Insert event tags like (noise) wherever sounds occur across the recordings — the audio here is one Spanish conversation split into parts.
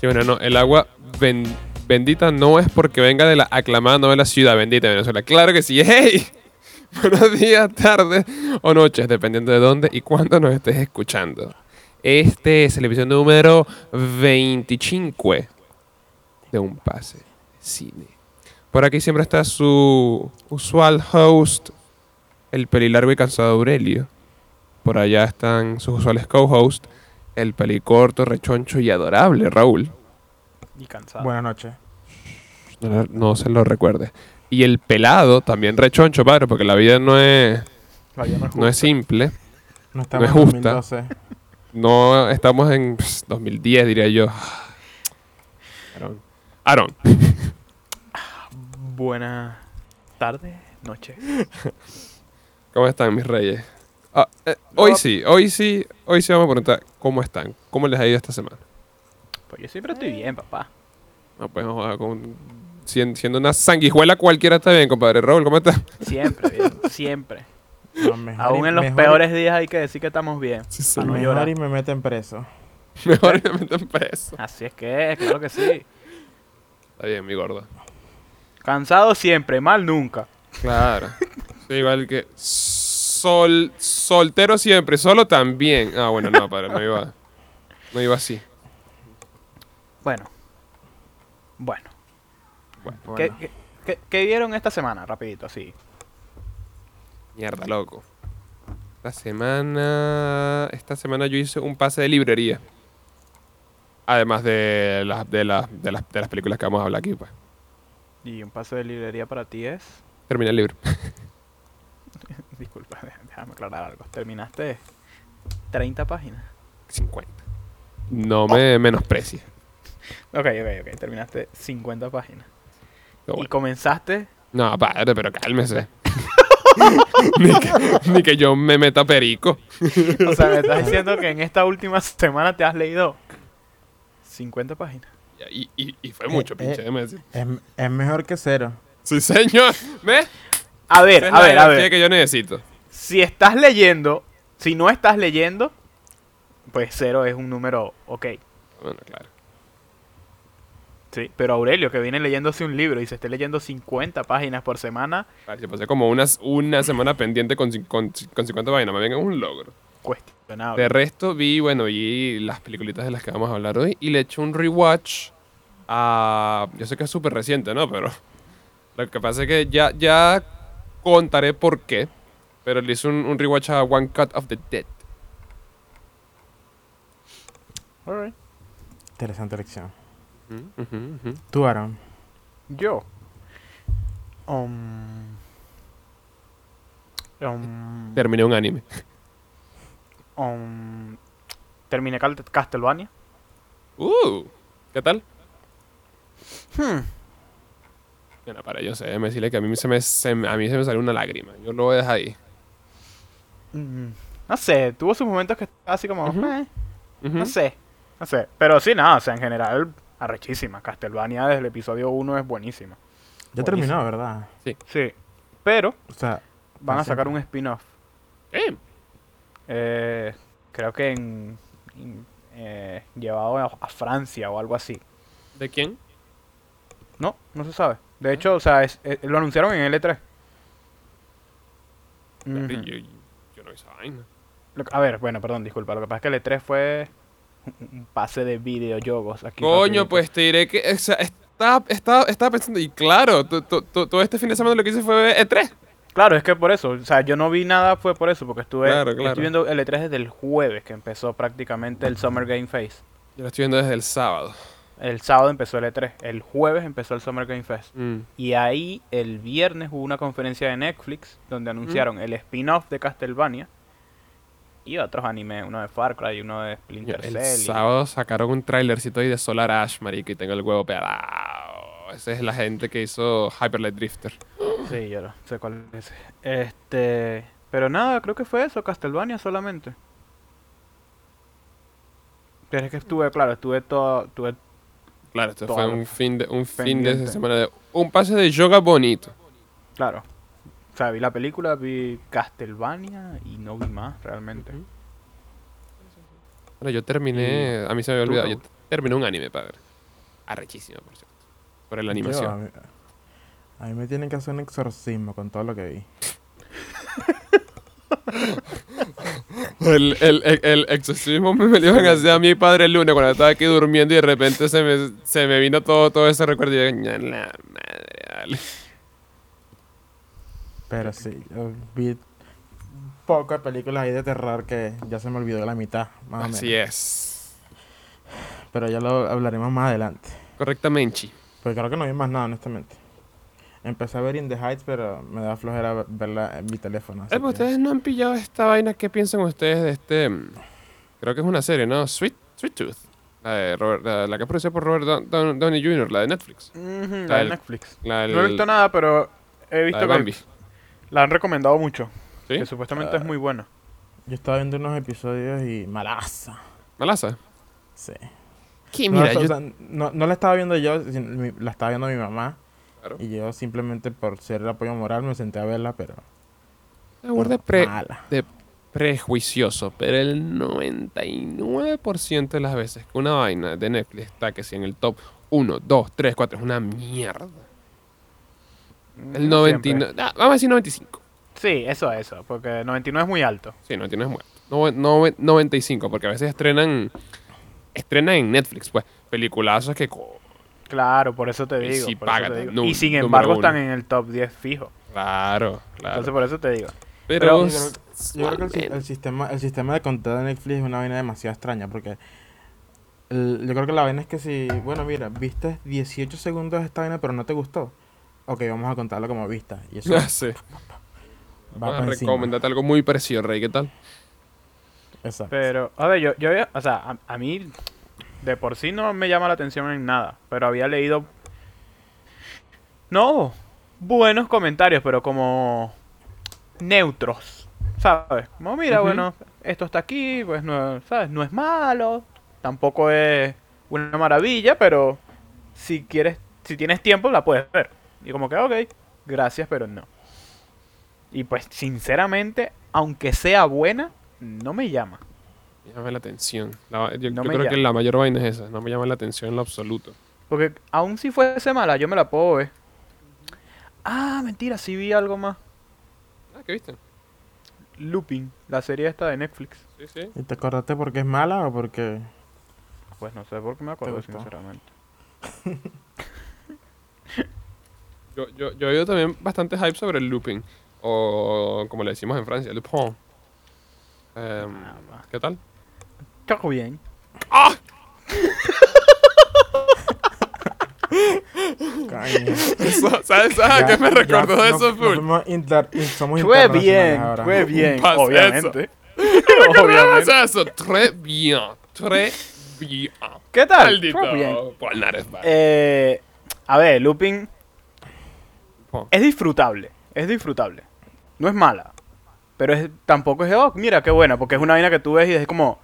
Y bueno, no, el agua ben- bendita no es porque venga de la aclamada novela Ciudad Bendita de Venezuela. Claro que sí. (laughs) ¡Hey! Buenos días, tardes o noches, dependiendo de dónde y cuándo nos estés escuchando. Este es el episodio número 25 de Un Pase Cine. Por aquí siempre está su usual host, el pelilargo y cansado Aurelio. Por allá están sus usuales co-hosts, el pelicorto, rechoncho y adorable Raúl. Y cansado. Buenas noches. No, no se lo recuerde. Y el pelado, también rechoncho, padre, porque la vida no es, La vida no es no simple. No estamos es en justa. 2012. No estamos en pss, 2010, diría yo. Aaron. Aaron. Buenas tardes, noches. ¿Cómo están mis reyes? Ah, eh, hoy sí, hoy sí, hoy sí vamos a preguntar cómo están, cómo les ha ido esta semana. Pues yo siempre estoy bien, papá. No, pues vamos a con, sien- siendo una sanguijuela cualquiera está bien, compadre. Raúl, ¿cómo estás? Siempre bien, (laughs) siempre. No, mejor Aún y- en los mejor y- peores días hay que decir que estamos bien. Sí, Ah, no Mejor y me meten preso. Mejor me meten preso. Así es que, es, claro que sí. Está bien, mi gordo. Cansado siempre, mal nunca. Claro. (laughs) Soy igual que sol, soltero siempre, solo también. Ah, bueno, no, padre, no iba, no iba así. Bueno. Bueno. Bueno, ¿Qué, qué, qué- qué vieron esta semana? Rapidito, así. mierda, loco. Esta semana, esta semana yo hice un pase de librería. Además de las, de las, de las, de las películas que vamos a hablar aquí, pues. Y un paso de librería para ti es... Terminé el libro. (laughs) Disculpa, (laughs) dé- déjame aclarar algo. Terminaste 30 páginas. 50. No me menosprecies. Ok, ok, ok. Terminaste 50 páginas. Y comenzaste... No, padre, pero cálmese. (laughs) (laughs) ni, que, ni que yo me meta perico. O sea, me estás diciendo que en esta última semana te has leído 50 páginas. Y, y, y fue mucho, Eh, pinche, eh. decir. Es, es mejor que cero. Sí, señor. ¿Ves? A ver, Esa es a la ver, a energía ver. que yo necesito. Si estás leyendo, si no estás leyendo, pues cero es un número ok. Bueno, claro. Sí, pero Aurelio, que viene leyéndose un libro y se esté leyendo 50 páginas por semana, Claro, yo pasé como unas, una semana pendiente con, cin- con, con 50 vainas. Me venga un logro. cuestionable. De resto, vi, bueno, vi las peliculitas de las que vamos a hablar hoy y le eché un rewatch a... Yo sé que es súper reciente, ¿no? Pero lo que pasa es que ya, ya contaré por qué. Pero le hice un, un rewatch a One Cut of the Dead. Alright. Interesante elección. Mm. Tú, Aaron. Yo. Um, um, Terminé un anime. um, terminé Castlevania. Uh, ¿Qué tal? Hmm. Bueno, para yo sé, déjeme decirle que a mí se me, se me- a mí se me salió una lágrima. Yo lo voy a dejar ahí. Mm, No sé, tuvo sus momentos que estaba así como... "Eh". No sé, no sé. Pero sí, nada, o sea, en general, arrechísima. Castlevania desde el episodio 1 es buenísima. Ya terminó, ¿verdad? Sí. Pero O sea, van a sacar siempre. un spin-off. Eh, Eh, creo que en, en, eh, llevado a, a Francia o algo así. ¿De quién? No, no se sabe. De hecho, o sea, es- eh, lo anunciaron en L3. Ujú. yo, yo no vi esa vaina. Lo que- A ver, bueno, perdón, disculpa. Lo que pasa es que el E3 fue un- pase de videojuegos aquí. Coño, rapidito. pues te diré que. O sea, estaba, estaba, estaba pensando. Y claro, to- to- to- todo este fin de semana lo que hice fue E E3. Claro, es que por eso. O sea, yo no vi nada, fue por eso, porque estuve Claro, claro. estoy viendo el E3 desde el jueves, que empezó prácticamente el Summer Game Fest. Yo lo estoy viendo desde el sábado. El sábado empezó el E3, el jueves empezó el Summer Game Fest. Mm. Y ahí el viernes hubo una conferencia de Netflix donde anunciaron el spin-off de Castlevania y otros animes, uno de Far Cry, uno de Splinter El Cell. y- sábado sacaron un trailercito ahí de Solar Ash, marico, y tengo el huevo pelado. Esa es la gente que hizo Hyper Light Drifter. Sí, yo lo sé cuál es. Este, pero nada, creo que fue eso, Castlevania solamente. Pero es que estuve, claro, estuve todo, estuve Claro, esto fue un fin de, un fin de semana de un pase de yoga bonito. Claro. O sea, vi la película, vi Castlevania y no vi más realmente. Bueno, yo terminé, a mí se me había ¿Tú, olvidado, yo terminé un anime, padre. arrechísima, por cierto. Por la Yo, a, animación. mí, a mí me tienen que hacer un exorcismo con todo lo que vi. (laughs) El, el, el, el exorcismo me lo iban a hacer a mi padre el lunes cuando estaba aquí durmiendo y de repente se me, se me vino todo, todo ese recuerdo y yo, "Ña la madre, vale". Pero sí, yo vi pocas películas ahí de terror que ya se me olvidó la mitad, más o menos. Así es. Pero ya lo hablaremos más adelante. Correctamente. Pues creo que no vi más nada, honestamente. Empecé a ver In the Heights, pero me da flojera verla en mi teléfono. Eh, que- ustedes no han pillado esta vaina. ¿Qué piensan ustedes de este? mm, Creo que es una serie, ¿no? Sweet, Sweet Tooth. La, de Robert- la, la que es producida por Robert Down- Down- Downey Jr., la de Netflix. Ujú, La la de del- Netflix. La, No he visto nada, pero he la visto que Bambi. la han recomendado mucho. ¿Sí? Que supuestamente es muy buena. Yo estaba viendo unos episodios y malaza. Malaza. Sí. ¿Qué? No, Mira, o yo... sea, no, no la estaba viendo yo, la estaba viendo mi mamá. Claro. Y yo simplemente por ser el apoyo moral me senté a verla, pero... Me burda pero pre- mala. de prejuicioso, pero el 99% de las veces que una vaina de Netflix está que si en el top 1, 2, 3, 4 es una mierda. El No 99, siempre. ah, vamos a decir 95. Sí, eso, eso. Porque 99 es muy alto. Sí, 99 es muerto. No, no- 95, porque a veces estrenan estrenan en Netflix, pues, peliculazos que co- Claro, por eso te Y digo. sí por eso pagan, te digo. nu- y sin embargo uno. están en el top 10 fijo. claro, claro. Entonces por eso te digo. pero, Yo creo, yo creo que el, si- el sistema, el sistema de conteo de Netflix es una vaina demasiado extraña porque el- yo creo que la vaina es que si, bueno, mira, viste 18 segundos de esta vaina pero no te gustó, ok, vamos a contarlo como vista. Y eso (laughs) ya sé. va Vamos a recomendarte algo muy parecido, Rey, ¿qué tal? Exacto. Pero, a ver, yo, yo había, o sea, a, a mí de por sí no me llama la atención en nada, pero había leído, no, buenos comentarios, pero como neutros, ¿sabes? Como, mira, bueno, esto está aquí, pues, no, ¿sabes? No es malo, tampoco es una maravilla, pero si quieres, si tienes tiempo, la puedes ver. Y como que, ok, gracias, pero no. Y pues, sinceramente, aunque sea buena, no me llama. Llama la atención. La- yo No yo me creo que la mayor vaina es esa. No me llama la atención en lo absoluto. Porque aun si fuese mala, yo me la puedo ver. Ah, mentira, sí vi algo más. Ah, ¿qué viste? Looping, la serie esta de Netflix. Sí, sí. ¿Y te acordaste porque es mala o porque...? Pues no sé por qué me acuerdo, sinceramente. (laughs) Yo, yo, yo he oído también bastante hype sobre el looping. O como le decimos en Francia, le pont. Em, Ah, va. ¿Qué tal? Todo bien. Coño. Eso, (laughs) ¿Sabes, sabes a Ya- qué me ya recordó nos- eso full? fuimos inter- in- somos Fue bien, ahora. fue bien. Obviamente. (laughs) ¿Qué Obviamente. es eso? Très bien. Très bien. ¿Qué tal? Maldito Fue bien. Eh, a ver, Looping Pon. es disfrutable. Es disfrutable. No es mala. Pero es, tampoco es de, oh, mira qué buena, porque es una vaina que tú ves y es como.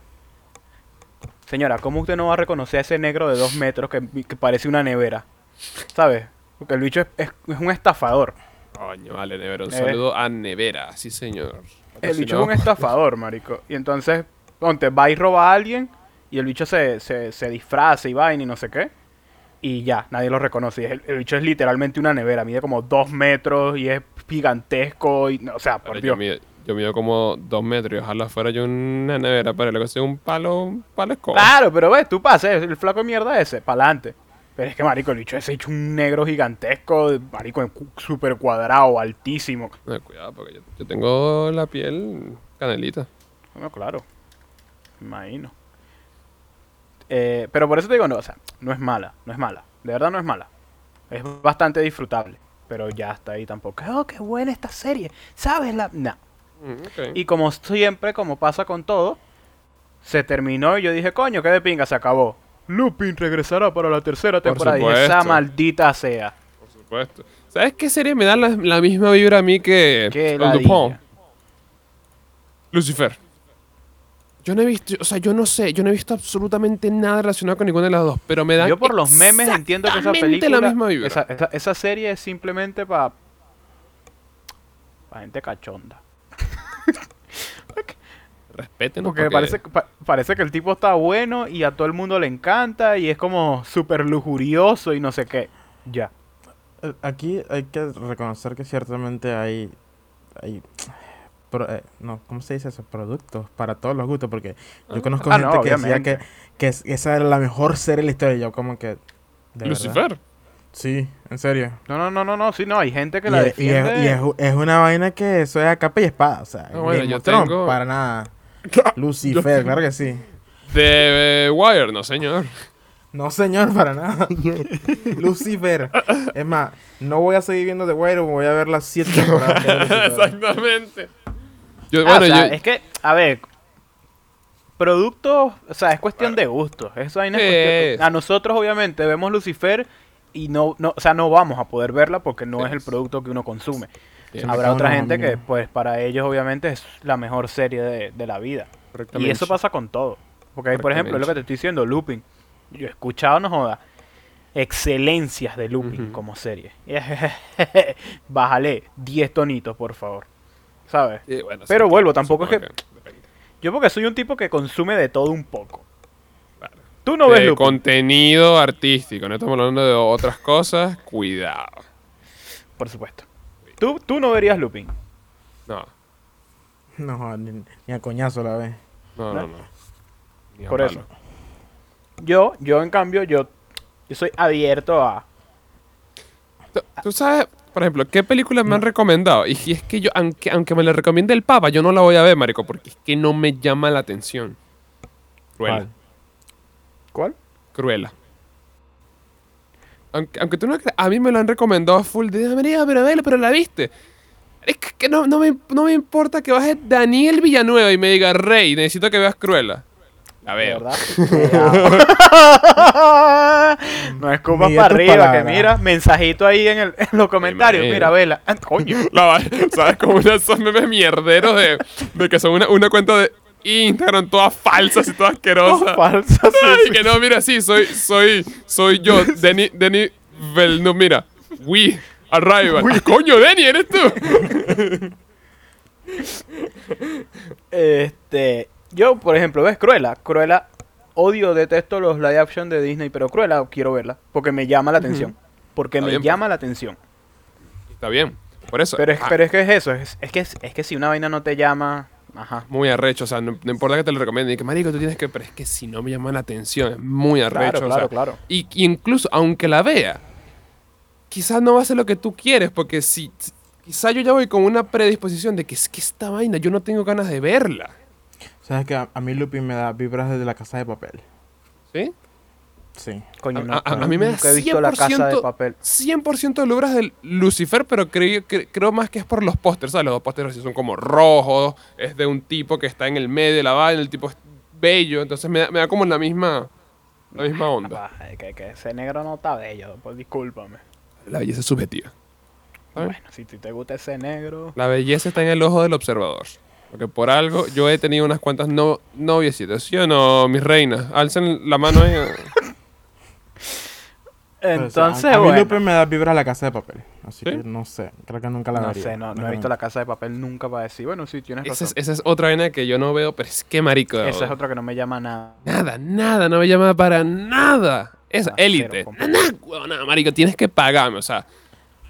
Señora, ¿cómo usted no va a reconocer a ese negro de dos metros que, que parece una nevera? ¿Sabes? Porque el bicho es, es- es un estafador. Coño, vale, Nevera. Un Eh. saludo a Nevera. Sí, señor. El Si bicho no- es un estafador, marico. Y entonces, ponte, va y roba a alguien y el bicho se, se, se disfraza y vaina y no sé qué. Y ya, nadie lo reconoce. El, el bicho es literalmente una nevera, mide como dos metros y es gigantesco. Y, o sea, por Dios. yo, yo mido como dos metros y ojalá fuera yo una nevera, pero lo que sea un palo, un palo escoba. Claro, pero ves, tú pases, el flaco de mierda ese, pa'lante. Pero es que, marico, el bicho es hecho un negro gigantesco, marico, súper cuadrado, altísimo. Cuidado, porque yo, yo tengo la piel canelita. Bueno, claro. Me Imagino. Eh, pero por eso te digo, no, o sea, no es mala, no es mala. De verdad no es mala. Es bastante disfrutable. Pero ya está ahí tampoco. Oh, qué buena esta serie. ¿Sabes la...? No. Mm. Y como siempre, como pasa con todo, se terminó y yo dije, coño, qué de pinga, se acabó. Lupin regresará para la tercera Por temporada. Y esa maldita sea. Por supuesto. ¿Sabes qué serie me da la, la misma vibra a mí que el. Dupont? Lucifer. Yo no he visto, o sea, yo no sé, yo no he visto absolutamente nada relacionado con ninguna de las dos, pero me da Yo por los memes entiendo que esa película, la misma vibra. esa, esa- esa serie es simplemente para pa gente cachonda. Respétenos. Porque parece, pa- parece que el tipo está bueno y a todo el mundo le encanta y es como súper lujurioso y no sé qué. Ya. Aquí hay que reconocer que ciertamente hay, hay pro- eh, no, ¿cómo se dice eso? Productos para todos los gustos, porque yo conozco Ah, gente no, que decía que, que es- esa era la mejor serie de la historia, y yo como que... ¿de verdad? Lucifer. Sí, en serio. No, no, no, no, no, sí, no, hay gente que Y, la es- y es, defiende. y es, es una vaina que eso es a capa y espada, o sea, bueno, yo tengo- para nada. (laughs) Lucifer, claro que sí. De eh, Wire, no señor. No, señor, para nada. (laughs) Lucifer. Es más, no voy a seguir viendo The Wire, voy a ver las siete temporadas. (laughs) Exactamente. Yo, Ah, bueno, o sea, yo, es que, a ver, productos, o sea, es cuestión de gustos. Eso ahí no es Sí. cuestión- A nosotros, obviamente, vemos Lucifer y no, no, o sea, no vamos a poder verla porque no es el producto que uno consume. Se Habrá otra gente que, pues, para ellos, obviamente, es la mejor serie de, de la vida. Y eso pasa con todo. Porque, ahí, por ejemplo, es lo que te estoy diciendo, Looping. Yo he escuchado, no joda, excelencias de Looping como serie. (laughs) Bájale 10 tonitos, por favor. ¿Sabes? Sí, bueno, Pero sí, vuelvo, tampoco es depende. Yo porque soy un tipo que consume de todo un poco. Tú no ves De Looping, contenido artístico, no estamos hablando de otras cosas, cuidado. por supuesto. Tú, tú no verías Looping. No, No, ni, ni a coñazo la ve. no, no, ¿No? Por eso. Yo, yo en cambio, yo, yo soy abierto a... Tú- Tú sabes, por ejemplo, qué películas me han recomendado. Y es que yo, aunque, aunque me la recomiende el Papa, yo no la voy a ver, marico, porque es que no me llama la atención. Cruella. ¿Cuál? ¿Cuál? Aunque, aunque tú no creas, a mí me lo han recomendado a full de María, pero vela, pero la viste. Es que, no, no, me, no me importa que baje Daniel Villanueva y me diga, Rey, necesito que veas Cruella. La ¿De veo. verdad? (laughs) no es Mide para arriba, que mira, mensajito ahí en, el- en los comentarios. Mira, vela. Ah, Coño. (laughs) La va- ¿Sabes? Como una, esos memes mierderos de, de que son una, una cuenta de Instagram todas falsas y todas asquerosas. Ay, sí. que no, mira, sí, soy, soy, soy yo, Denny, Denny Villeneuve, mira, we, arrival. Ah, coño, Denny, ¿eres tú? Este, yo, por ejemplo, ¿ves? Cruella. Cruella, odio, detesto los live action de Disney, pero Cruella quiero verla porque me llama la atención. Porque Está me bien, pues. llama la atención. Está bien, por eso. Pero es, ah, pero es que es eso, es, es que, es, es que si una vaina no te llama, ajá. Muy arrecho, o sea, no, no importa que te lo recomiende, y que marico, tú tienes que, pero es que si no me llama la atención, es muy arrecho. Claro, o claro, sea, claro. Y, y incluso, aunque la vea, quizás no va a ser lo que tú quieres, porque si, quizás yo ya voy con una predisposición de que es que esta vaina yo no tengo ganas de verla. ¿Sabes que a, a mí Lupin me da vibras desde la casa de papel? ¿Sí? Sí. Coño, A- no, a- mí me da nunca he visto la casa de 100% papel. 100% de lubras del Lucifer, pero creo, cre- creo más que es por los pósters, ¿sabes? Los dos pósters son como rojos, es de un tipo que está en el medio de la vaina, el tipo es bello, entonces me da, me da como la misma, la misma onda. Ah, que, que ese negro no está bello, pues discúlpame. La belleza es subjetiva. ¿sabes? Bueno, si te gusta ese negro. La belleza está en el ojo del observador. Porque por algo yo he tenido unas cuantas no, noviecitas, ¿sí o no, mis reinas? Alcen la mano ahí. (laughs) Pero, o sea, Entonces, a, mí bueno. Lupin me da vibras a la casa de papel. Así ¿Sí? que no sé. Creo que nunca la No sé, no, no he visto la casa de papel nunca para decir, bueno, sí, tienes Esa razón. es, esa es otra vaina que yo no veo, pero es que marico. Esa es otra que no me llama nada. Nada, nada, no me llama para nada. Esa, Ah, élite. Nada, huevona, marico, tienes que pagarme, o sea.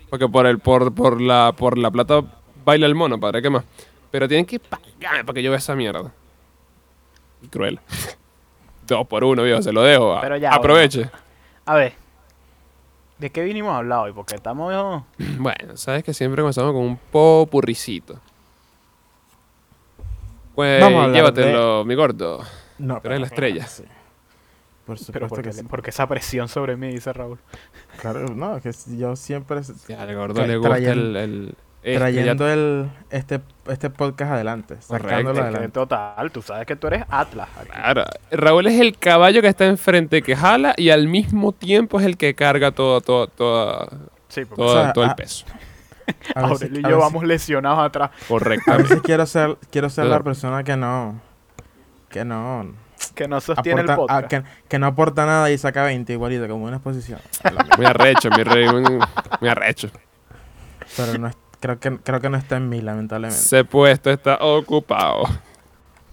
Porque por el, por, por la, por la plata baila el mono, padre, ¿qué más? Pero tienen que pagarme para que yo vea esa mierda. Cruel. (laughs) Dos por uno, viejo, se lo dejo. Pero ya, Aproveche. A ver. ¿De qué vinimos a hablar hoy? Porque estamos... (clears throat) Bueno, sabes que siempre comenzamos con un popurricito. Pues Vamos a hablar llévatelo, mi gordo. No, Tú eres la estrella. Sí. Por Pero supuesto porque, que sí. porque esa presión sobre mí, dice Raúl. Claro, no, que yo siempre Ya, al gordo Tra- le gusta el este, ya- trayendo el, este, este podcast adelante. Correcto. Sacándolo Es que adelante. total, tú sabes que tú eres Atlas. aquí. Claro, Raúl es el caballo que está enfrente que jala y al mismo tiempo es el que carga todo, todo, todo, Sí, todo, O sea, todo el peso. A Aurelio y a yo vamos lesionados atrás. A Correctamente. veces quiero ser, quiero ser la persona que no, que no, Que no sostiene aporta, el podcast. que, que no aporta nada y saca 20 igualito, como una exposición. Muy arrecho, mi rey. Muy, muy arrecho. Pero no es, creo que, creo que no está en mí, lamentablemente. Ese puesto está ocupado.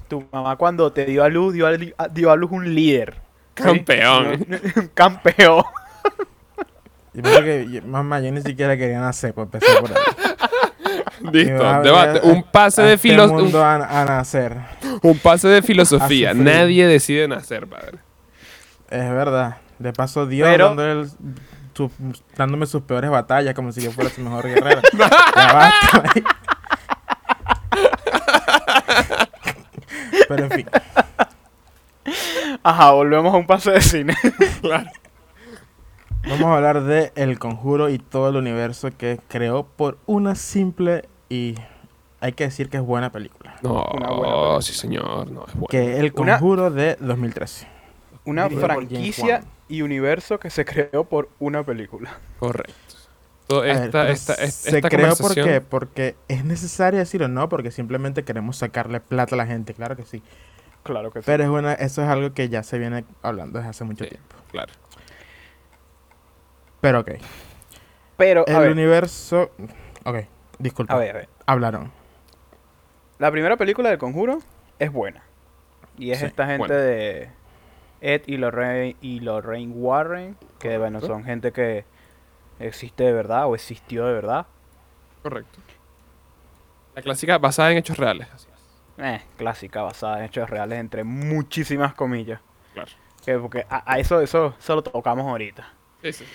tu mamá cuando te dio a luz, dio a, dio a luz un líder. Campeón. (laughs) Campeón. Y pienso que, yo- mamá, yo ni siquiera quería nacer, pues empecé por ahí. (laughs) Listo, debate. Un pase a de filosofía. mundo a, a nacer. Un pase de filosofía. Nadie decide nacer, padre. Es verdad. De paso, Dios Pero- el- su- dándome sus peores batallas como si yo fuera su mejor guerrero. (laughs) Ya basta. Pero en fin. Ajá, volvemos a un pase de cine. (laughs) Vamos a hablar de El Conjuro y todo el universo que creó por una simple y hay que decir que es buena película. No, Una buena película. sí, señor. No, es bueno. Que El Una- Conjuro de 2013. Una franquicia. Y universo que se creó por una película. Correcto. Ver, esta, esta, esta, se esta creó por conversación- qué? Porque es necesario decirlo, no, porque simplemente queremos sacarle plata a la gente, claro que sí. Claro que sí. Pero es una, eso es algo que ya se viene hablando desde hace mucho Sí. tiempo. Claro. Pero ok. Pero, a El ver, universo. Ok, disculpa. a ver, a ver. Hablaron. La primera película del Conjuro es buena. Y es Sí, esta gente de Ed y Lorraine, y Lorraine Warren, que bueno, son gente que existe de verdad o existió de verdad. Correcto. La clásica basada en hechos reales. Así es. Eh, clásica, basada en hechos reales, entre muchísimas comillas. Claro. Que porque a, a eso, eso, eso lo tocamos ahorita. Sí, sí.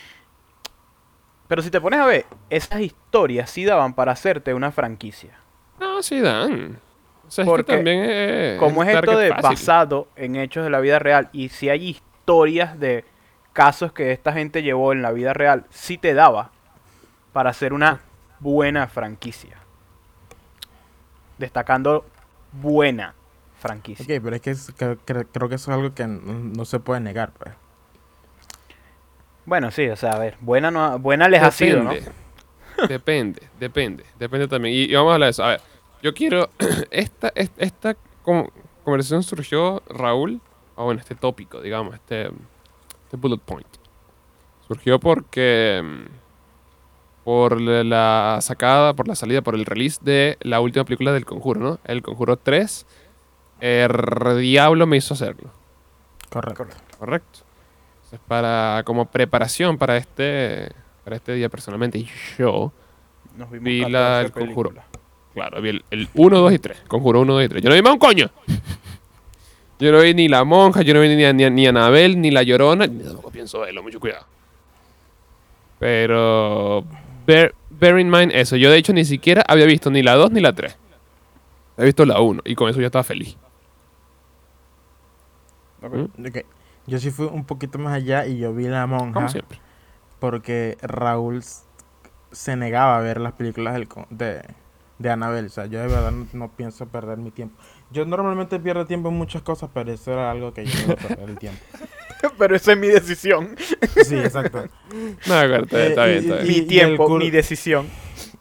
Pero si te pones a ver, esas historias sí daban para hacerte una franquicia. No, sí dan. O sea, es Porque que también es... Como es esto de fácil. basado en hechos de la vida real y si hay historias de casos que esta gente llevó en la vida real, sí te daba para hacer una buena franquicia. Destacando buena franquicia. Ok, pero es que es- creo, que eso es algo que no, no se puede negar, pues. Bueno, sí, o sea, a ver, buena, no, buena les ha sido, ¿no? Depende. Depende, depende, depende también. Y, y vamos a hablar de eso. A ver, yo quiero. (clears throat) esta esta, esta con- conversación surgió, Raúl, o bueno, este tópico, digamos, este, este bullet point. Surgió porque. mm, Por la- sacada, por la salida, por el release de la última película del Conjuro, ¿no? El Conjuro 3. El Diablo me hizo hacerlo. Correcto. Correcto. Entonces, para, como preparación para este, para este día personalmente, yo, Nos vimos Vi la- 14 el conjuro. Claro, vi el, el 1, 2 y 3. Conjuro 1, 2 y 3. Yo no vi más un coño. (laughs) Yo no vi ni la monja, yo no vi ni, a- ni, a- ni Anabel, ni la llorona. Ni tampoco pienso verlo, mucho cuidado. Pero, bear, bear in mind eso. Yo, de hecho, ni siquiera había visto ni la 2 ni la 3. He visto la 1 y con eso ya estaba feliz. Ok. ¿Mm? Ok. Yo sí fui un poquito más allá y yo vi La Monja Como siempre. porque Raúl se negaba a ver las películas del de, de Annabelle. O sea, yo de verdad no, no pienso perder mi tiempo. Yo normalmente pierdo tiempo en muchas cosas, pero eso era algo que yo no iba a perder el tiempo. (laughs) Pero esa es mi decisión. Sí, exacto. No, acuerdo, está, está Eh, bien, está y- bien. mi tiempo, mi decisión.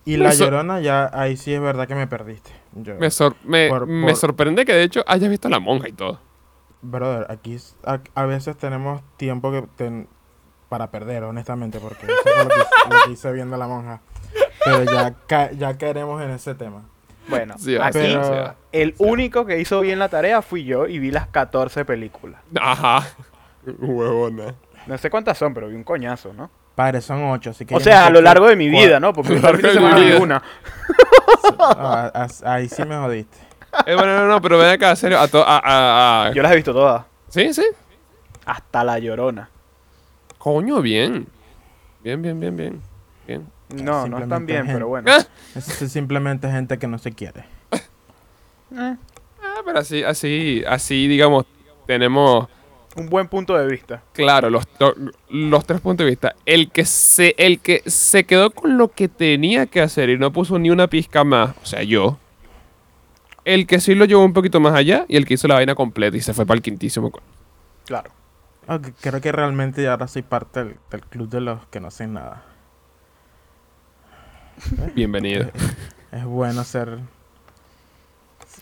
Y La Eso- Llorona, ya ahí sí es verdad que me perdiste. Yo, Me, sor- me, Por- me sorprende que de hecho hayas visto la monja y todo. Brother, aquí a, a veces tenemos tiempo que ten- para perder, honestamente, porque eso fue lo que, lo que hice viendo La Monja. Pero ya, ca- ya caeremos en ese tema. Bueno, Sí, aquí sí, sí, el único que hizo bien la tarea fui yo y vi las 14 películas. Ajá. Huevona. No sé cuántas son, pero vi un coñazo, ¿no? Padre, son ocho, así que... O sea, no a lo largo de mi cuál- vida, ¿no? Porque mi vi vida. una. Ah, ahí sí me jodiste. Eh, bueno, no, no, pero ven acá, serio. A to- a, a- a- Yo las he visto todas. Sí, sí. Hasta la llorona. Coño, bien. Bien, bien, bien, bien. Bien. No, no están bien, gente. pero bueno. Ah, Eso es simplemente gente que no se quiere. (laughs) Eh, ah, pero así, así, así, digamos, tenemos un buen punto de vista. claro los, los tres puntos de vista. El que se, el que se quedó con lo que tenía que hacer y no puso ni una pizca más, o sea, yo. El que sí lo llevó un poquito más allá y el que hizo la vaina completa y se fue para el quintísimo. Claro. Creo que realmente ahora soy parte del, del club de los que no hacen nada. Bienvenido. Es bueno ser...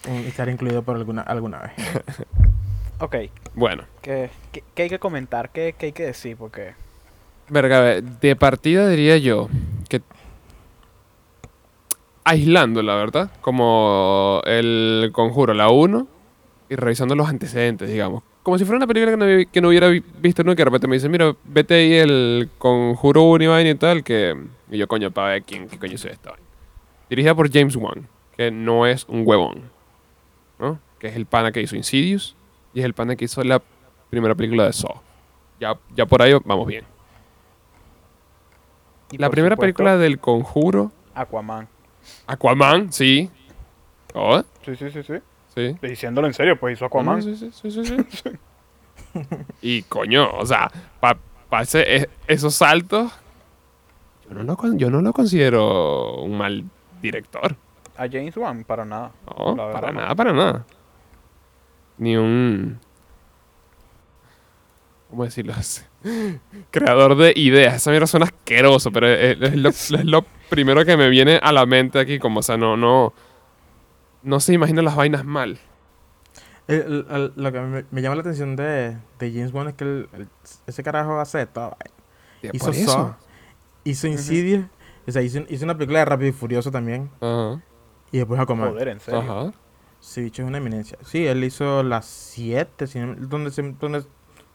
un- estar incluido por alguna, alguna vez. Ok. Bueno. ¿Qué, qué- qué hay que comentar? ¿Qué, qué hay que decir? Porque... Verga, de partida diría yo que aislando, la verdad, como el conjuro, la 1, y revisando los antecedentes, digamos. Como si fuera una película que no, que no hubiera vi- visto nunca. De repente me dicen, mira, vete ahí el Conjuro 1 y vaina y tal, que... Y yo, coño, para ver quién, qué coño es esta. Dirigida por James Wan, que no es un huevón, ¿no? Que es el pana que hizo Insidious y es el pana que hizo la primera película de Saw. Ya, ya por ahí vamos bien. Y La primera supuesto, película del Conjuro, Aquaman. Aquaman, sí. ¿Oh? Sí, sí, sí, sí. Sí. Diciéndolo en serio, pues hizo Aquaman. Sí, sí, sí, sí, sí. (laughs) y coño, o sea, para esos saltos, no, lo, con- yo no lo considero un mal director. A James Wan, para nada. No, para no. nada, para nada. Ni un... ¿Cómo decirlo? (laughs) Creador de ideas. Esa mierda suena asqueroso, pero es, es lo, (laughs) es lo primero que me viene a la mente aquí. Como, o sea, no, no... No se imaginan las vainas mal. El- el- el- lo que me, me llama la atención de, de James Wan es que el- el- ese carajo hace de todo. Hizo por eso. Saw, hizo Insidious, o sea, hizo, hizo una película de Rápido y Furioso también, Ajá. y después Aquaman. Joder, en serio. Ajá. Sí, bicho, es una eminencia. Sí, él hizo las 7, donde se, donde,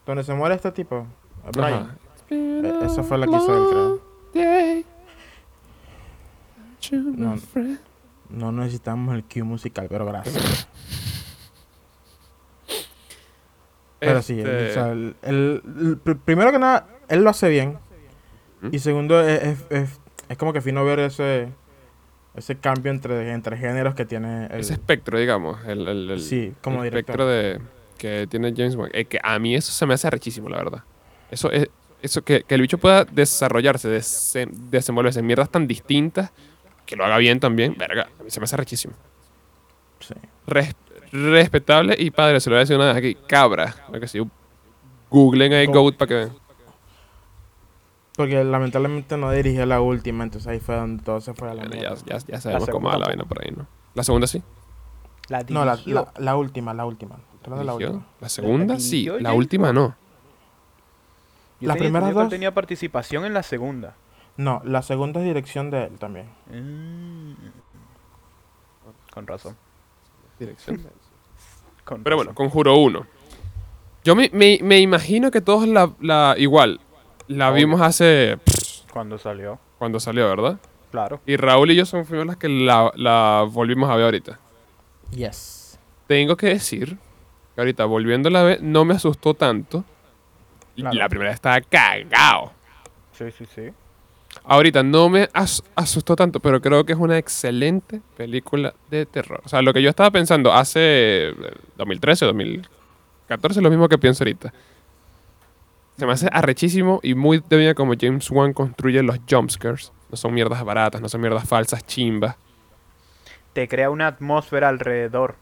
donde se muere este tipo, Brian. Ajá. E- esa fue la que hizo él, creo. No. No necesitamos el cue musical, pero gracias. Pero sí, él- Este, o sea, el- el- el- pr- primero que nada, él lo hace bien. ¿Mm? Y segundo, es, es, es- es como que fino ver ese ese cambio entre, entre géneros que tiene el... ese espectro, digamos. El, el, el- sí, como el director. espectro de, que tiene James Wan. Es que a mí eso se me hace rechísimo, la verdad. Eso es. Eso que, que el bicho pueda desarrollarse, dese- desenvolverse en mierdas tan distintas, que lo haga bien también, verga, a mí se me hace rechísimo. Sí. Res- respetable y padre, se lo voy a decir una vez aquí, cabra. Que si googlen ahí Go- Goat para que vean. Porque lamentablemente no dirigió la última, entonces ahí fue donde todo se fue a la mierda. ya, ya, ya sabemos La cómo va la segunda vaina por ahí, ¿no? La segunda sí. La No, la, dirigió. la, la última, la última. De la ¿Dirigió? última. La segunda sí, la última no. Yo las tenía primeras él dos- tenía participación en la segunda. No, la segunda es dirección de él también. Mm. Con razón. Dirección. (laughs) con Pero bueno. Conjuro 1. Yo me, me- me imagino que todos la, la- igual, la Obvio. vimos hace Cuando salió, cuando salió, ¿verdad? claro. Y Raúl y yo somos fuimos las que la, la volvimos a ver ahorita. Yes. Tengo que decir que ahorita volviéndola a ver no me asustó tanto. Claro. La primera estaba cagado. Sí, sí, sí. Ahorita no me as- asustó tanto, pero creo que es una excelente película de terror. O sea, lo que yo estaba pensando hace eh, 2013, 2014, es lo mismo que pienso ahorita. Se me hace arrechísimo y muy de como James Wan construye los jumpscares. No son mierdas baratas, no son mierdas falsas, chimbas. Te crea una atmósfera alrededor.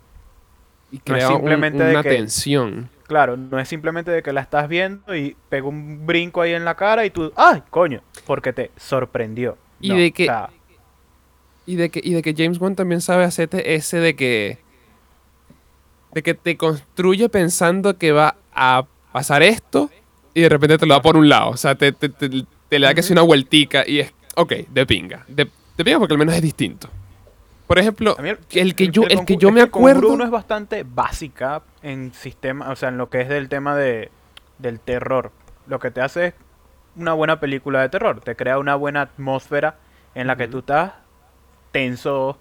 Y No es crea un- simplemente de una que- tensión. Claro, no es simplemente de que la estás viendo y pega un brinco ahí en la cara y tú, ¡ay, coño! Porque te sorprendió. Y No, de que- o sea, Y de que, y de que James Wan también sabe hacerte ese de que. De que te construye pensando que va a pasar esto y de repente te lo da por un lado. O sea, te, te- te- te le da que hacer una vueltica y es. Ok, de pinga. De, de pinga porque al menos es distinto. Por ejemplo, el que yo, el que yo me acuerdo. uno es bastante básica en sistema, o sea, en lo que es del tema de, del terror. Lo que te hace es una buena película de terror. Te crea una buena atmósfera en la que Ujú. tú estás tenso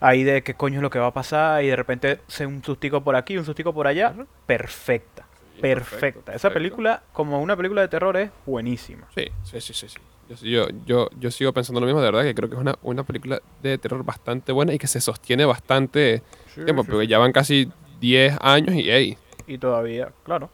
ahí de qué coño es lo que va a pasar y de repente se un sustico por aquí, un sustico por allá. Perfecta. Sí, Perfecta. Esa película, como una película de terror, es buenísima. Sí, sí, sí, sí. sí. Yo, yo, yo, sigo pensando lo mismo, de verdad, que creo que es una, una película de terror bastante buena y que se sostiene bastante tiempo, porque ya van casi 10 años y, hey, Y todavía, claro.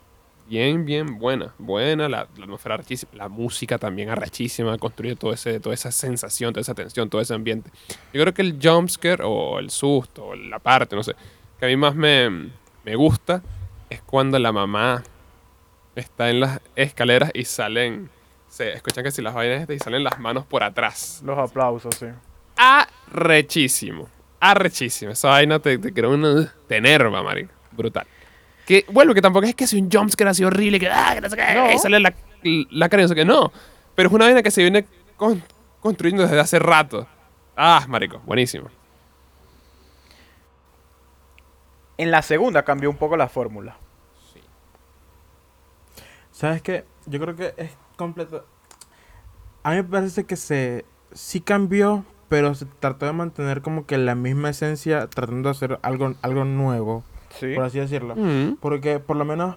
bien, bien buena. Buena, la, la atmósfera arrechísima, la música también arrechísima, construye todo ese, toda esa sensación, toda esa tensión, todo ese ambiente. Yo creo que el jumpscare o el susto, o la parte, no sé, que a mí más me, me gusta es cuando la mamá está en las escaleras y salen, se escuchan que si las vainas y salen las manos por atrás. Los aplausos, sí. Arrechísimo. Arrechísimo. Esa vaina te, te crea una... Te enerva, marico. Brutal. Que, bueno, que tampoco es que sea un jumpscare así horrible, que, ah, que no sé qué, No. y sale la, la cara y no sé qué. No. Pero es una vaina que se viene con- construyendo desde hace rato. Ah, marico. Buenísimo. En la segunda cambió un poco la fórmula. Sí. ¿Sabes qué? Yo creo que es completo. A mí me parece que se sí cambió, pero se trató de mantener como que la misma esencia, tratando de hacer algo, algo nuevo, Sí. por así decirlo. Mm. Porque por lo menos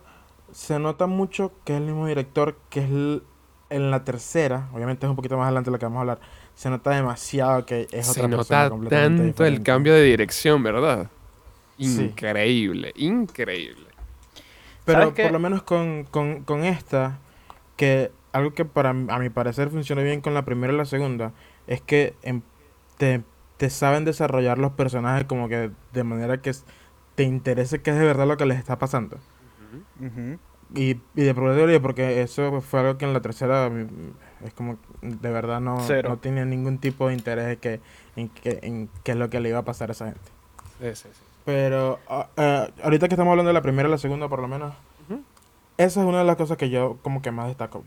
se nota mucho que es el mismo director que es el- en la tercera, obviamente es un poquito más adelante de lo que vamos a hablar, se nota demasiado que es Se otra persona nota completamente tanto el cambio de dirección, ¿verdad? Sí. Increíble, increíble. Pero por lo menos con, con, con esta, que algo que para a mi parecer funciona bien con la primera y la segunda, es que em- te, te saben desarrollar los personajes como que de manera que te interese que es de verdad lo que les está pasando. Y, y de probabilidad, porque eso fue algo que en la tercera mm, es como de verdad no, Cero. no tenía ningún tipo de interés que, en, que, en qué es lo que le iba a pasar a esa gente. Sí, sí, sí. Pero ah, ah, ahorita que estamos hablando de la primera y la segunda, por lo menos, esa es una de las cosas que yo como que más destaco.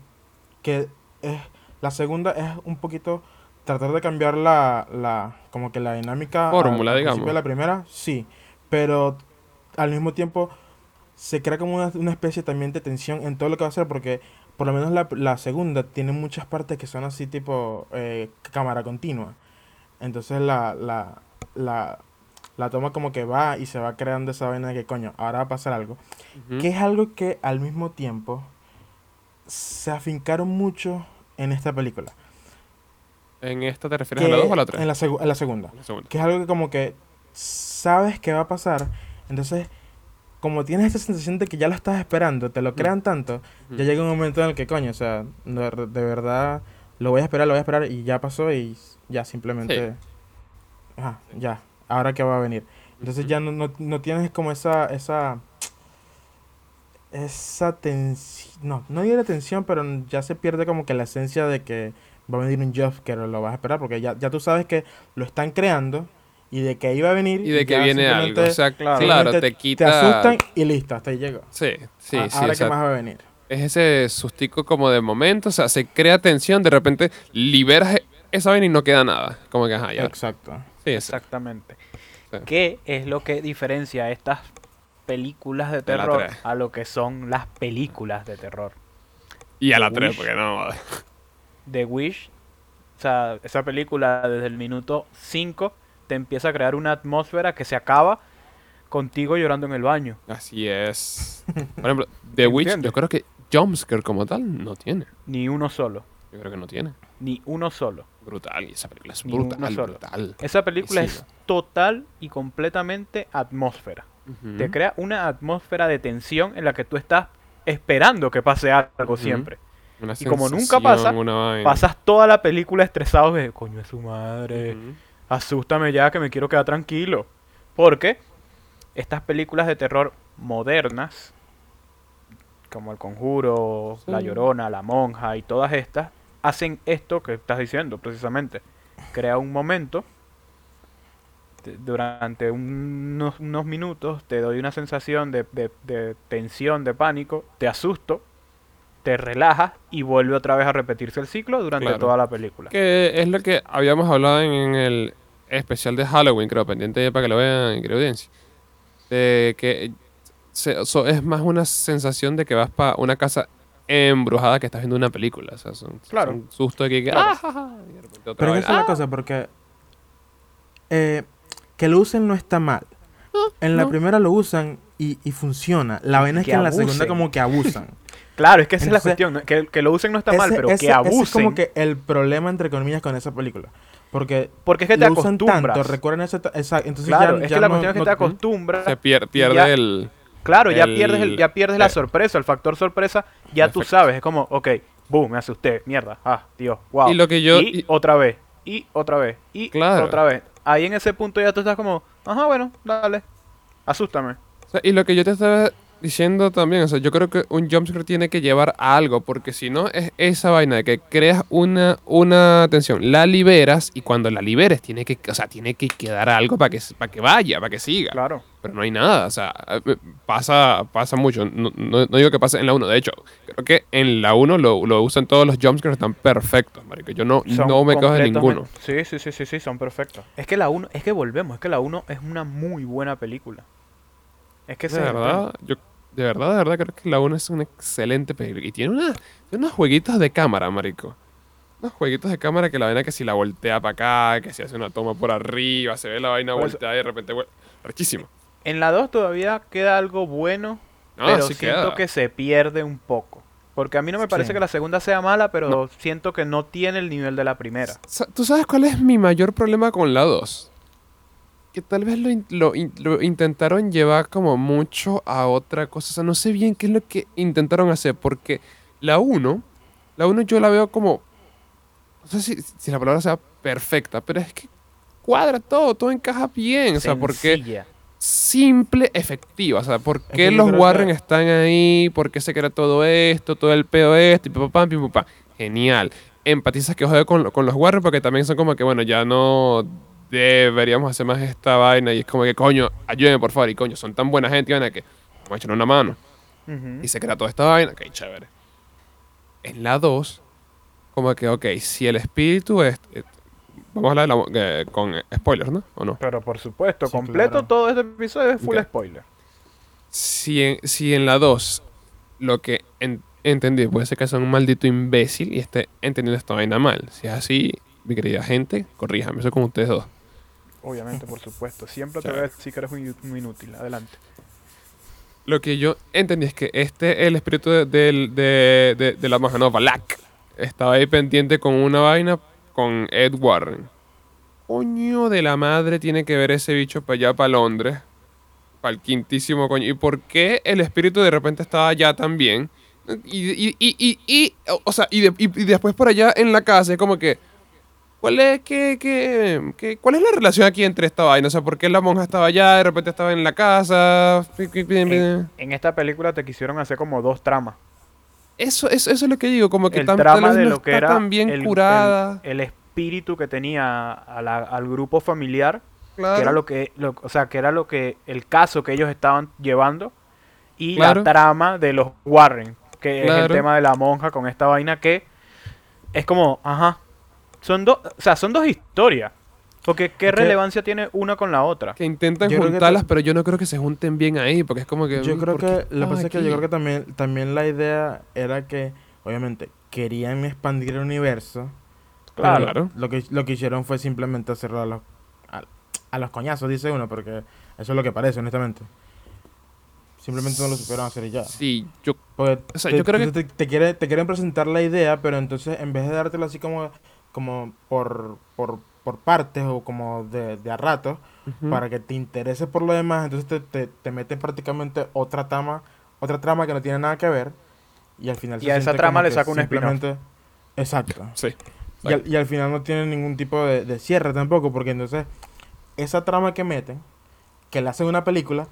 Que es, la segunda es un poquito tratar de cambiar la, la como que la dinámica. Fórmula, digamos. de la primera, sí. Pero al mismo tiempo se crea como una, una especie también de tensión en todo lo que va a hacer porque por lo menos la, la segunda tiene muchas partes que son así tipo eh, cámara continua. Entonces la, la, la, la toma como que va y se va creando esa vaina de que coño, ahora va a pasar algo. Ujú. Que es algo que al mismo tiempo se afincaron mucho en esta película. ¿En esta te refieres Que a la 2 o a la 3? En la, segu- en la segunda. La segunda. Que es algo que como que sabes que va a pasar. Entonces, como tienes esta sensación de que ya lo estás esperando, te lo crean tanto, ya llega un momento en el que, coño, o sea, de verdad, lo voy a esperar, lo voy a esperar y ya pasó y ya simplemente... Ajá, ya. Ahora que va a venir. Entonces ya no, no, no tienes como esa... esa esa tensión, no, no diría tensión, pero ya se pierde como que la esencia de que va a venir un Jeff que lo vas a esperar, porque ya, ya tú sabes que lo están creando y de que iba a venir Y de que viene algo. O sea, claro. claro, te te quita. asustan y listo, hasta ahí llegó. Sí, sí, A- sí. Ahora que más va a venir. es ese sustico como de momento, o sea, se crea tensión, de repente liberas e- esa vaina y no queda nada. Como que, ajá, ya. Exacto. Sí. Exactamente. Sí. ¿Qué es lo que diferencia estas películas de terror a lo que son las películas de terror? Y a la Uy. 3, porque no. The Wish, o sea, esa película desde el minuto 5 te empieza a crear una atmósfera que se acaba contigo llorando en el baño. Así es. Por ejemplo, The (laughs) Witch, yo creo que Jumpscare como tal no tiene. Ni uno solo. Yo creo que no tiene. Ni uno solo. Brutal, esa película es brutal. Esa película Sí, es total y completamente atmósfera. Te crea una atmósfera de tensión en la que tú estás esperando que pase algo siempre. Una y como nunca pasa. Pasas toda la película estresado de coño es su madre. Ujú. asústame ya que me quiero quedar tranquilo. Porque estas películas de terror modernas, como El Conjuro, La. Llorona, La Monja y todas estas, hacen esto que estás diciendo precisamente. Crea un momento, te- durante unos, unos minutos te doy una sensación de, de- de tensión, de pánico, te asusto, te relajas y vuelve otra vez a repetirse el ciclo durante Claro. toda la película. Que es lo que habíamos hablado en, en el especial de Halloween, creo, pendiente para que lo vean, querida audiencia. De que se- so- es más una sensación de que vas para una casa embrujada que estás viendo una película. O sea, son, Claro. son susto de que... Claro. ah, de repente otra Pero vaina. esa es la cosa, porque eh, que lo usen no está mal. En la no. primera lo usan y, y funciona. La vaina es Que que en la segunda como que abusan. (laughs) Claro, es que esa es la Entonces, cuestión. Que, que lo usen no está mal, Ese- pero ese- que ese abusen. es como que el problema, entre comillas, con esa película. Porque porque es que te lo usan acostumbras. tanto, recuerdan ese... esa- entonces claro, ya, es ya que la no- cuestión es que no- te acostumbras. Se pier- pierde ya- el... claro, ya pierdes, el, ya pierdes la eh, sorpresa, el factor sorpresa. Ya tú sabes, es como, ok, boom, me asusté, mierda, ah, Dios, wow. Y lo que yo- Y y- otra vez, y otra vez, y Claro. otra vez. Ahí en ese punto ya tú estás como, ajá, bueno, dale, asústame. O sea, y lo que yo te estaba diciendo también, o sea, yo creo que un jumpscare tiene que llevar a algo, porque si no es esa vaina de que creas una, una tensión, la liberas y cuando la liberes tiene que, o sea, tiene que quedar algo para que, para que vaya, para que siga. Claro. Pero no hay nada, o sea, eh, pasa, pasa mucho. No, no- no digo que pase en la 1, de hecho, creo que en la 1 lo, lo usan todos los jumpscares, están perfectos, marico. Yo no, Son no me quejo de ninguno. Sí, sí, sí, sí, sí, son perfectos. Es que la 1, es que volvemos, es que la 1 es una muy buena película. Es que es verdad, yo de verdad, de verdad creo que la 1 es una excelente película. Y tiene, una, tiene unos jueguitos de cámara, marico. Unos jueguitos de cámara que la vaina que si la voltea para acá, que si hace una toma por arriba, se ve la vaina Por eso- volteada y de repente vuelve. Rechísimo. En la 2 todavía queda algo bueno, No, pero sí siento queda. que se pierde un poco. Porque a mí no me parece Sí. que la segunda sea mala, pero siento que no tiene el nivel de la primera. ¿Tú sabes cuál es mi mayor problema con la 2? Que tal vez lo, lo lo intentaron llevar como mucho a otra cosa. O sea, no sé bien qué es lo que intentaron hacer. Porque la 1, la 1 yo la veo como... No sé si, si la palabra sea perfecta, pero es que cuadra todo, todo encaja bien. O sea, porque simple, efectiva. O sea, ¿por qué los Warren que- están ahí? ¿Por qué se crea todo esto? Todo el pedo esto y papá, pim, papá. Genial. Empatizas que jode con, con los Warren porque también son como que, bueno, ya no deberíamos hacer más esta vaina y es como que, coño, ayúdenme por favor. Y coño, son tan buena gente, y vaina que vamos a echarle una mano. Y se crea toda esta vaina, que chévere. En la 2, como que, ok, si el espíritu es... eh, vamos a hablar de la mo- eh, con spoilers, ¿no? ¿O no? Pero por supuesto, Sí, completo claro. todo este episodio es full spoiler. si en, si en la 2 lo que en- entendí puede ser que sea un maldito imbécil y esté entendiendo esta vaina mal. Si es así, mi querida gente, corríjame, eso con ustedes dos. Obviamente, por supuesto. Siempre te voy a decir que eres un, un inútil. Adelante. Lo que yo entendí es que este, el espíritu de, de, de- de la monja, no, Balak, estaba ahí pendiente con una vaina con Ed Warren. Coño de la madre tiene que ver ese bicho para allá, para Londres. Para el quintísimo coño. ¿Y por qué el espíritu de repente estaba allá también? Y, y, y, y, y- o- sea, y- y después por allá en la casa es como que... ¿Cuál es, qué, qué- qué- ¿Cuál es la relación aquí entre esta vaina? O sea, ¿por qué la monja estaba allá, de repente estaba en la casa? En, en esta película te quisieron hacer como dos tramas. Eso, eso, eso es lo que digo, como que el tan, trama de no lo que era tan bien el, curada. el- el espíritu que tenía a la- al grupo familiar, claro. que era lo que, lo- o sea, que era lo que el caso que ellos estaban llevando y Claro. la trama de los Warren, que es el Claro. tema de la monja con esta vaina que es como, ajá, son dos, o sea, son dos historias. Porque qué Es que- relevancia tiene una con la otra. que intentan Yo creo que juntarlas, ta- pero yo no creo que se junten bien ahí, porque es como que... Yo mm, creo ¿por qué que lo que pasa es que yo creo que también, también la idea era que, obviamente, querían expandir el universo. Claro. Claro. Lo que, lo que hicieron fue simplemente hacerlo a los, a, a los coñazos, dice uno, porque eso es lo que parece, honestamente. Simplemente no lo supieron hacer y ya. Sí, yo... Porque O sea, te, yo creo que- te, te quiere- te quieren presentar la idea, pero entonces en vez de dártela así como, como por, por, por partes o como de, de a ratos, ujú. para que te interese por lo demás, entonces te, te, te meten prácticamente otra trama, otra trama que no tiene nada que ver y al final Y a esa trama le saca un spin-off. simplemente- Exacto. Sí. Y al, y al final no tiene ningún tipo de, de cierre tampoco, porque entonces esa trama que meten, que le hacen una película,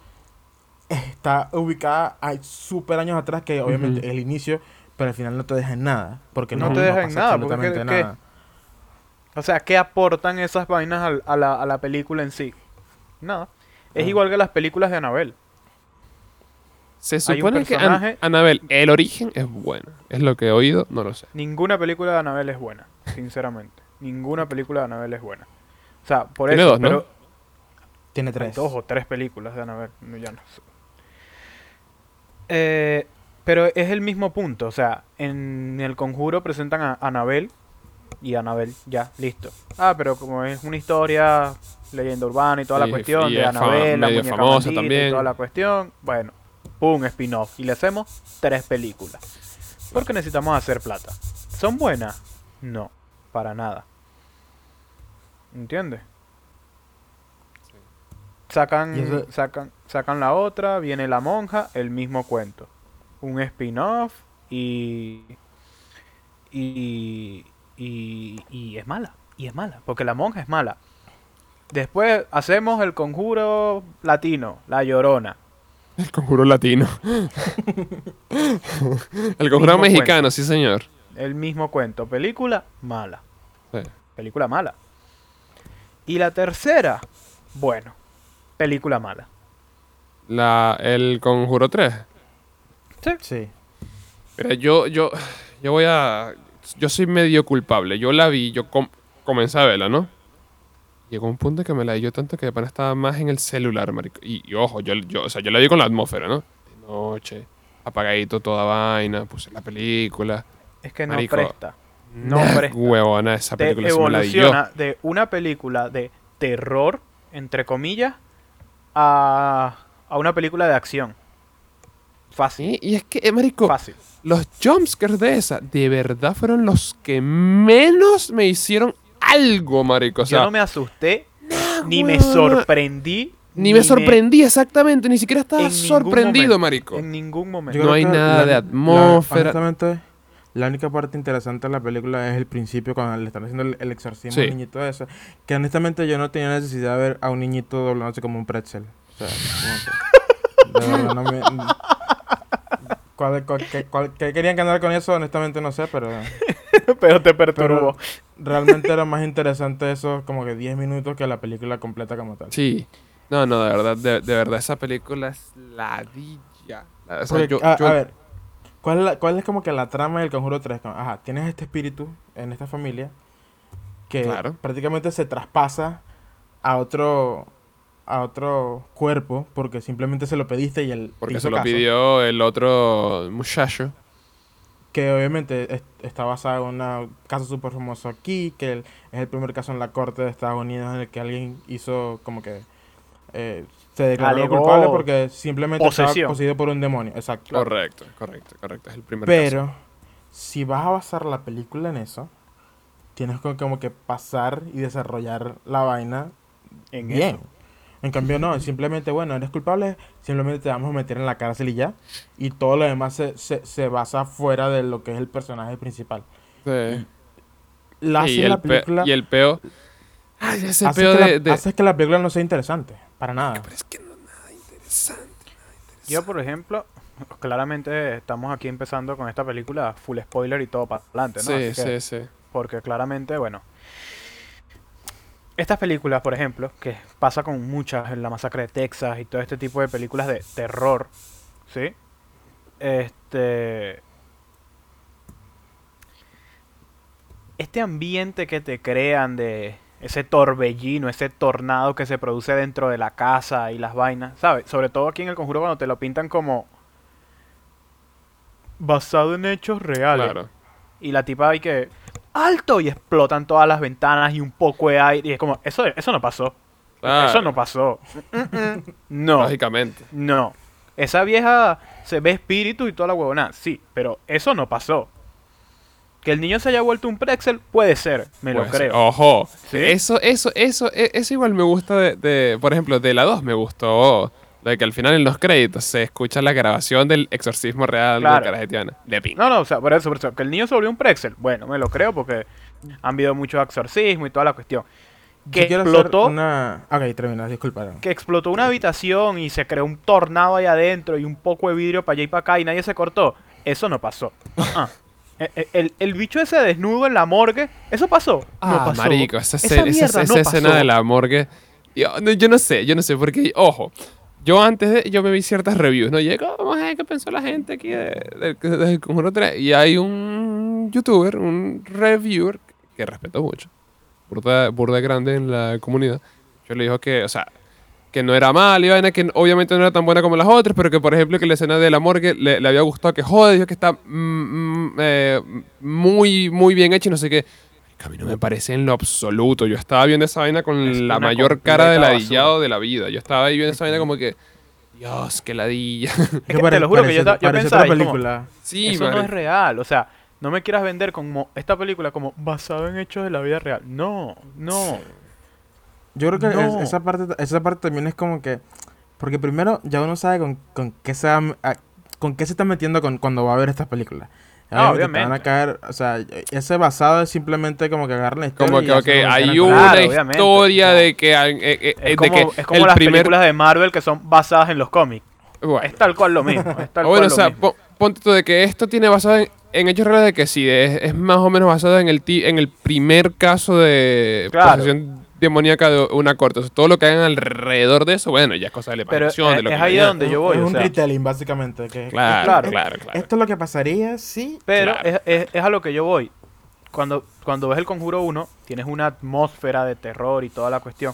está ubicada a súper años atrás, que obviamente Ujú. es el inicio, pero al final no te deja en nada. Porque No no, te deja en pasa nada, porque absolutamente ¿qué- nada. O sea, ¿qué aportan esas vainas al- a, la, a la película en sí? Nada. Es Ah. igual que las películas de Anabel. Se supone que An- Anabel, el origen es bueno. Es lo que he oído, no lo sé. Ninguna película de Anabel es buena, sinceramente. Ninguna película de Anabel es buena. O sea, por Tiene eso, dos, ¿no? Tiene tres. dos o tres películas de Anabel, no, ya no sé. Eh, pero es el mismo punto, o sea, en el conjuro presentan a Anabel y Anabel, ya, listo. Ah, pero como es una historia, leyenda urbana y toda la cuestión y de Anabel, la muñeca famosa maldita y también. toda la cuestión, bueno, pum, spin-off. Y le hacemos tres películas. Porque necesitamos hacer plata. ¿Son buenas? No, para nada. ¿Entiendes? Sacan, sacan, sacan la otra, viene la monja, el mismo cuento. Un spin-off y, y, y, y es mala. Y es mala, porque la monja es mala. Después hacemos el conjuro latino, la llorona. El conjuro latino. el conjuro Mismo mexicano, sí señor. El mismo cuento. Película mala. Sí. Película mala. Y la tercera, bueno, película mala. La, el conjuro 3. Sí. Mira, yo, yo, yo voy a. Yo soy medio culpable. Yo la vi, yo com- comencé a verla, ¿no? Llegó un punto que me la di yo tanto que de pana estaba más en el celular, marico. Y, y ojo, yo, yo, o sea, yo la vi con la atmósfera, ¿no? De noche, apagadito toda vaina, puse la película. Es que no Marico, presta. No Nah, presta. Huevona, esa Te película me la evoluciona de una película de terror, entre comillas, a, a una película de acción. Fácil. Sí, y es que, eh, marico, Fácil. los jumpscares de esa, de verdad fueron los que menos me hicieron algo, marico. O sea, Yo no me asusté, ni me sorprendí. Ni me sorprendí exactamente, ni siquiera estaba sorprendido, momento, marico. En ningún momento. Yo No hay nada de la- atmósfera. La, honestamente, la única parte interesante de la película es el principio cuando le están haciendo el, el exorcismo Sí. al niñito eso. Que honestamente yo no tenía necesidad de ver a un niñito doblándose como un pretzel. O sea, como que- de verdad no me- ¿Cuál- cuál- qué, cuál- qué querían ganar con eso? Honestamente no sé, pero (laughs) pero te perturbó. realmente era más interesante eso como que 10 minutos que la película completa como tal. Sí. No, no, de verdad, de, de verdad, esa película es ladilla. O sea, Porque, yo- a, yo- a ver, ¿cuál es, la- ¿cuál es como que la trama del Conjuro 3? Como, Ajá, tienes este espíritu en esta familia que Claro. prácticamente se traspasa a otro a otro cuerpo porque simplemente se lo pediste y él Porque hizo se lo caso. pidió el otro muchacho. Que obviamente es- está basado en un caso súper famoso aquí, que el- es el primer caso en la corte de Estados Unidos en el que alguien hizo como que eh, se declaró Alegó culpable porque simplemente estaba posesión. poseído por un demonio. Exacto. Correcto, correcto, correcto. Es el primer caso. Pero si vas a basar la película en eso, tienes que como que pasar y desarrollar la vaina En bien. eso. En cambio, no, simplemente, bueno, eres culpable, simplemente te vamos a meter en la cárcel y ya. Y todo lo demás se, se, se basa fuera de lo que es el personaje principal. Sí. La y, el la película. y el peo. Ay, ese hace, peo que la, de. de- hace que la película no sea interesante. Para nada. Pero es que no es nada interesante. Yo, por ejemplo, claramente estamos aquí empezando con esta película full spoiler y todo para adelante, ¿no? Sí, Así que- sí, sí. Porque claramente, bueno. Estas películas, por ejemplo, que pasa con muchas en la masacre de Texas y todo este tipo de películas de terror, ¿sí? Este. Este ambiente que te crean de ese torbellino, ese tornado que se produce dentro de la casa y las vainas, ¿sabes? Sobre todo aquí en el conjuro cuando te lo pintan como basado en hechos reales. Claro. Y la tipa hay que alto y explotan todas las ventanas y un poco de aire y es como eso eso no pasó. Eso no pasó. No. Lógicamente. No. Esa vieja se ve espíritu y toda la huevona. Sí, pero eso no pasó. Que el niño se haya vuelto un pretzel puede ser, me lo creo. Ojo. ¿Sí? Eso, eso, eso, e- eso igual me gusta de, de- por ejemplo, de la 2 me gustó. De que al final en los créditos se escucha la grabación del exorcismo real Claro. de Carajetiana. De pin. No, no, o sea, por eso, por eso. Que el niño se volvió un pretzel. Bueno, me lo creo porque han habido mucho exorcismo y toda la cuestión. Que Yo explotó, una... Ok, termina, disculpa. que explotó una habitación y se creó un tornado ahí adentro y un poco de vidrio para allá y para acá y nadie se cortó. Eso no pasó. Ah. (laughs) El, el- el bicho ese desnudo en la morgue, ¿eso pasó? no Ah, pasó. marico, esa, Esa escena- esa- esa no escena pasó. de la morgue. Yo, no- yo no sé, yo no sé, porque, ojo, yo antes de, yo me vi ciertas reviews, ¿no? Llego, vamos a ver qué pensó la gente aquí de, de- del Conjuro 3. Y hay un youtuber, un reviewer, que respeto mucho, burda, burda grande en la comunidad. Yo le dijo que, o sea, que no era mal y vaina, que obviamente no era tan buena como las otras, pero que por ejemplo que la escena de la morgue le, le había gustado, que joder, dijo que está mm, mm, eh, muy, muy bien hecha y no sé qué. Que a mí no me parece en lo absoluto. Yo estaba viendo esa vaina con Es la mayor cara de ladillado basura. de la vida. Yo estaba ahí viendo esa vaina como que, Dios, qué ladilla. Es que (laughs) te lo juro que yo, pensaba ahí como, película. sí, eso no es real. O sea, no me quieras vender como esta película como basado en hechos de la vida real. No, no. Yo creo que es- esa, parte, esa parte también es como que... Porque primero ya uno sabe con, con qué se va a- con qué se está metiendo con, cuando va a ver estas películas. Ah, Obviamente te van a caer, o sea, ese basado es simplemente como que agarran la historia Como que, hay una Claro, historia de que, eh, eh, eh, Es de como, que es como el las primer... películas de Marvel que son basadas en los cómics. Bueno, Es tal cual lo mismo. Es tal (laughs) bueno, cual o sea, po- ponte tú de que esto tiene basado en, en hechos reales de que sí, es, es más o menos basado en el, ti- en el primer caso de Claro. posesión demoníaca de una corte. O sea, todo lo que hagan alrededor de eso, bueno, ya es cosa de la Pero imaginación, es- de lo es que ahí donde yo voy, Es o un sea. retelling, básicamente. Que, Claro, Claro. claro, claro. Esto es lo que pasaría si... Pero claro. es, es- es a lo que yo voy. cuando, cuando ves el Conjuro 1, tienes una atmósfera de terror y toda la cuestión.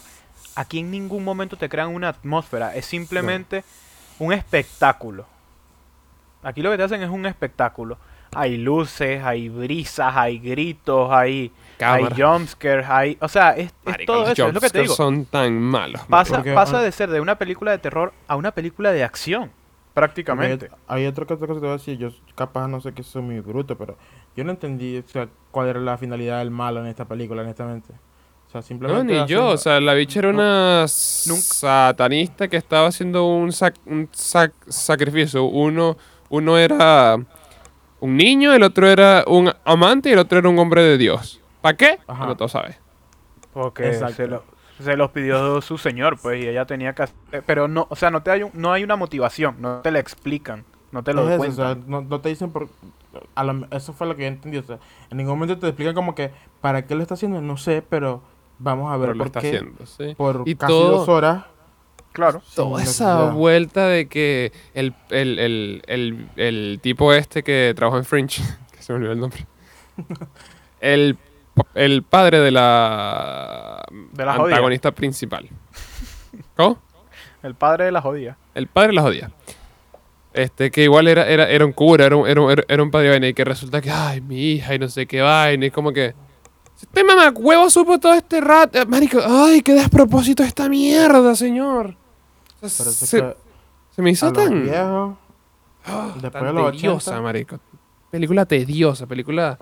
Aquí en ningún momento te crean una atmósfera, es simplemente un espectáculo. Aquí lo que te hacen es un espectáculo. Hay luces, hay brisas, hay gritos, hay, hay Cámara. jumpscares, hay... O sea, es, es Marico, todo eso, es lo que te digo. son tan malos. Pasa, Porque, pasa ah, de ser de una película de terror a una película de acción, prácticamente. Hay, hay otra cosa que te voy a decir, yo capaz no sé que soy muy bruto, pero yo no entendí o sea, cuál era la finalidad del malo en esta película, honestamente. O sea, No, simplemente... ni yo. O sea, la bicha era No. una satanista que estaba haciendo un, sac- un sac- sacrificio. Uno, uno era un niño, el otro era un amante y el otro era un hombre de Dios. ¿Para qué? Ajá. No todo sabes. Porque se, lo- se los pidió su señor, pues, y ella tenía que hacer- Pero no, o sea, no, te hay un- no hay una motivación, no te la explican, no te lo Es eso, o cuentan. sea, no, no te dicen por... a lo- eso fue lo que yo entendí. O sea, en ningún momento te explican como que para qué lo está haciendo, no sé, pero vamos a ver Pero lo por está qué. haciendo, sí. Por Y casi todo- dos horas. Claro. Toda esa vuelta de que el, el, el, el, el tipo este que trabajó en Fringe, (laughs) que se me olvidó el nombre, (laughs) el, el padre de la, De la jodida. antagonista principal. ¿Cómo? El padre de la jodida. El padre la jodía. Este, que igual era, era, era un cura, era un, era, un, era un padre de vaina y que resulta que, ay, mi hija y no sé qué vaina, y como que... Este mamá huevo supo todo este rato. Marico, ay, qué despropósito esta mierda, señor. O sea, se, que se me hizo tan... viejos, Ah, (gasps) después tan de los tediosa, 80. marico. Película tediosa, película...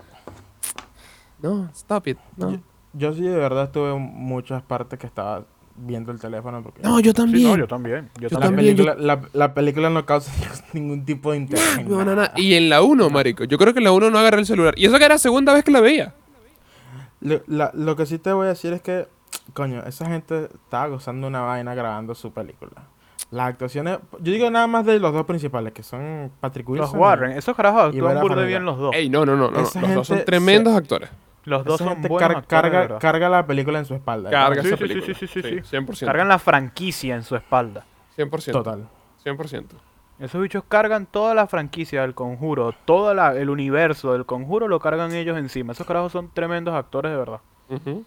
No, stop it. No, Yo- yo sí de verdad estuve en muchas partes que estaba viendo el teléfono porque... no yo Sí, también. no, yo también. Yo, Yo La también. película, la, la película no causa (laughs) ningún tipo de interés. No, no, no. Y en la 1, marico. Yo creo que en la 1 no agarré el celular. Y eso que era la segunda vez que la veía. Lo, la- lo que sí te voy a decir es que, coño, esa gente estaba gozando una vaina grabando su película. Las actuaciones, yo digo nada más de los dos principales, que son Patrick Wilson. Los y- Warren, esos carajos actúan burde bien los dos. Ey, no, no, no. no. Los dos son tremendos actores. Los dos son buenos car- actores, de carga, verdad. carga la película en su espalda. Carga Sí, esa sí, sí, película. sí, sí, sí, sí. 100%. Cargan la franquicia en su espalda. 100%. Total. 100%. Esos bichos cargan toda la franquicia del conjuro, todo la- el universo del conjuro lo cargan ellos encima. Esos carajos son tremendos actores de verdad. Ujú.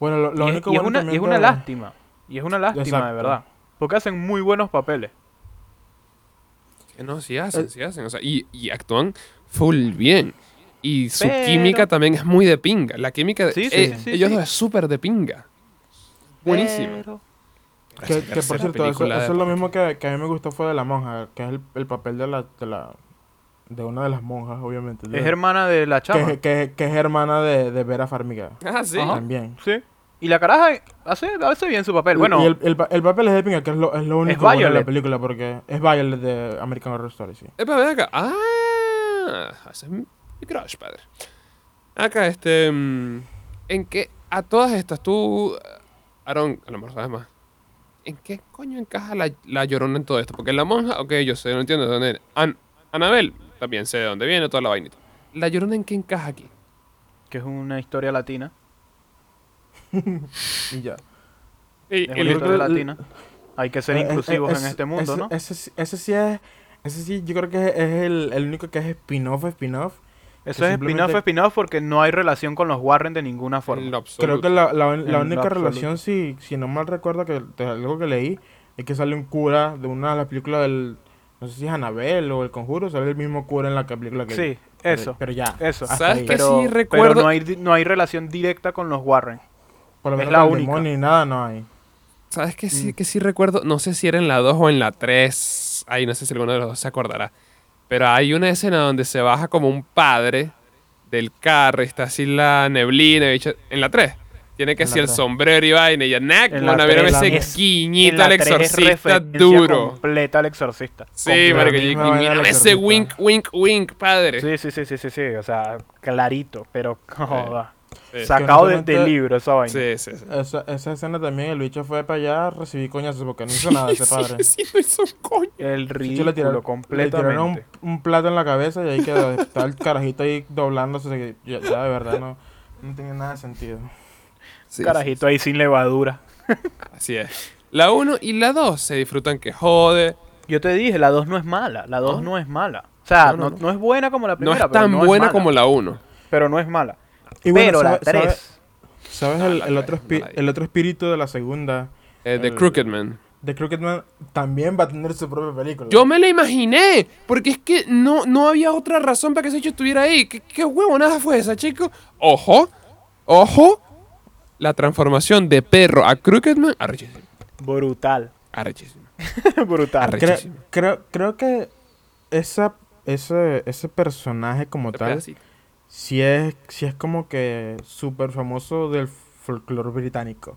Bueno, lo, lo y, es- único y es bueno una, y es una de- lástima. Y es una lástima, de verdad. Porque hacen muy buenos papeles. Que no, sí hacen, Eh. sí hacen. O sea, y, y actúan full bien. Y su Pero- química también es muy de pinga. La química de Sí, sí, eh, sí, sí, ellos sí. dos es súper de pinga. Buenísimo. Pero- Que, por cierto, eso, es lo mismo que, que a mí me gustó fue de la monja, que es el, el papel de la, de la de una de las monjas, obviamente. Es de- hermana de la chama. que, que, que es hermana de, de Vera Farmiga. Ah, sí. Ajá. También. Sí. Y la caraja hace, hace bien su papel. Y- Bueno, y el, el, el papel es de pinga, que es lo, es lo único bueno de la película, porque es Violet de American Horror Story, sí. Epa, ven acá. Ah, es mi crush, padre. Acá, este. mm, ¿En qué? A todas estas, tú. Aaron, a lo mejor sabes más. ¿En qué coño encaja la, la llorona en todo esto? Porque la monja, ok, yo sé, no entiendo de dónde viene. An- Anabel, también sé de dónde viene, toda la vainita. ¿La llorona en qué encaja aquí? que es una historia latina. (laughs) Y ya. Y, Es y una historia latina. Hay que ser Eh, eh, inclusivos eh, en este mundo, ese, ¿no? Ese, sí- ese sí es. Ese sí, yo creo que es, es el, el único que es spin-off, spin-off. Eso es spin-off, spin-off porque no hay relación con los Warren de ninguna forma. Creo que la, la, la única relación, si, si no mal recuerdo, que de algo que leí, es que sale un cura de una de las películas del. No sé si es Anabel o El Conjuro, sale el mismo cura en la que- película que. Sí, eso. Pero ya. Eso. ¿Sabes? Pero, sí pero recuerdo- no, hay, di- no hay relación directa con los Warren. Por lo es menos la con el única. ni nada no hay. ¿Sabes qué sí, Mm. que sí recuerdo? No sé si era en la 2 o en la 3. Ay, no sé si alguno de los dos se acordará. Pero hay una escena donde se baja como un padre del carro y está así la neblina. En la 3. Tiene que ser el sombrero y vaina. Y En la bueno, vieron ese guiñito al exorcista duro. completa al exorcista. Sí, marico. Mírame ese wink, wink, wink, padre. Sí, sí, sí, sí, sí, sí. O sea, clarito, pero (laughs) joda. Sí. Sacado de, del libro esa vaina. Sí, sí, sí. Esa, esa escena también, el bicho fue para allá a recibir coñazos porque no hizo nada ese (laughs) padre. Sí, sí, no hizo coño. El De ridículo le tiraron, le tiraron un, un plato en la cabeza y ahí quedó. Está el carajito ahí doblándose. que Ya, ya de verdad no, no tenía nada de sentido. Sí, Carajito ahí sin levadura. Así es. La 1 y la 2 se disfrutan que jode. Yo te dije, la 2 no es mala. La 2 ¿No? no, es mala. O sea, No, no, no, no. no es buena como la No primera. es pero tan no buena mala, como la 1. Pero no es mala. Y bueno, pero la ¿sabe- sabe- 3. ¿Sabes No, el, otro no el otro espíritu de la segunda? Eh, The Crooked Man. The Crooked Man también va a tener su propia película. Yo me la imaginé, porque es que no, no había otra razón para que ese hecho estuviera ahí. ¿Qué, qué huevonada fue esa, chico? Ojo, ojo, la transformación de perro a Crooked Man, arrechísimo, Brutal. arrechísimo. (laughs) Brutal. Arre- Creo, creo, creo que esa, ese, ese personaje como tal, pedacito. Si es, si es como que súper famoso del folclore británico.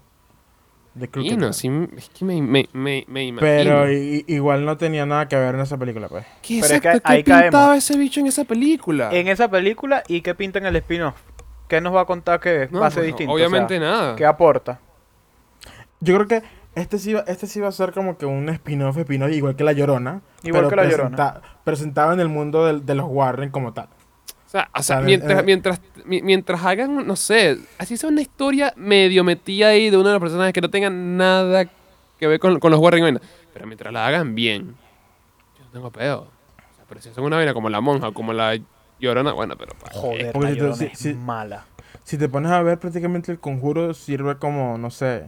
Y no, Man. sí, es que me, me, me, me imagino. Pero i- igual no tenía nada que ver en esa película, pues. ¿Qué, Pero es que exacto, ¿qué ahí caemos. pintaba ese bicho en esa película? En esa película, ¿y qué pinta en el spin-off? ¿Qué nos va a contar que No, va a ser distinto? O Obviamente sea, nada. ¿Qué aporta? Yo creo que este sí, va, este sí va a ser como que un spin-off, spin-off, igual que La Llorona. Igual pero que La presenta- Presentado en el mundo del- de, los Warren como tal. O sea, o sea, sea, mientras, eh, mientras, mi- mientras hagan, no sé, así sea una historia medio metida ahí de uno de los personajes que no tengan nada que ver con, con los Warren pero mientras la hagan bien, yo no tengo pedo. O sea, pero si hacen una vaina como la monja o como la llorona, bueno, pero ¿para? Joder, Porque la si tú- Llorona si- es si- mala. Si te pones a ver, prácticamente el conjuro sirve como, no sé,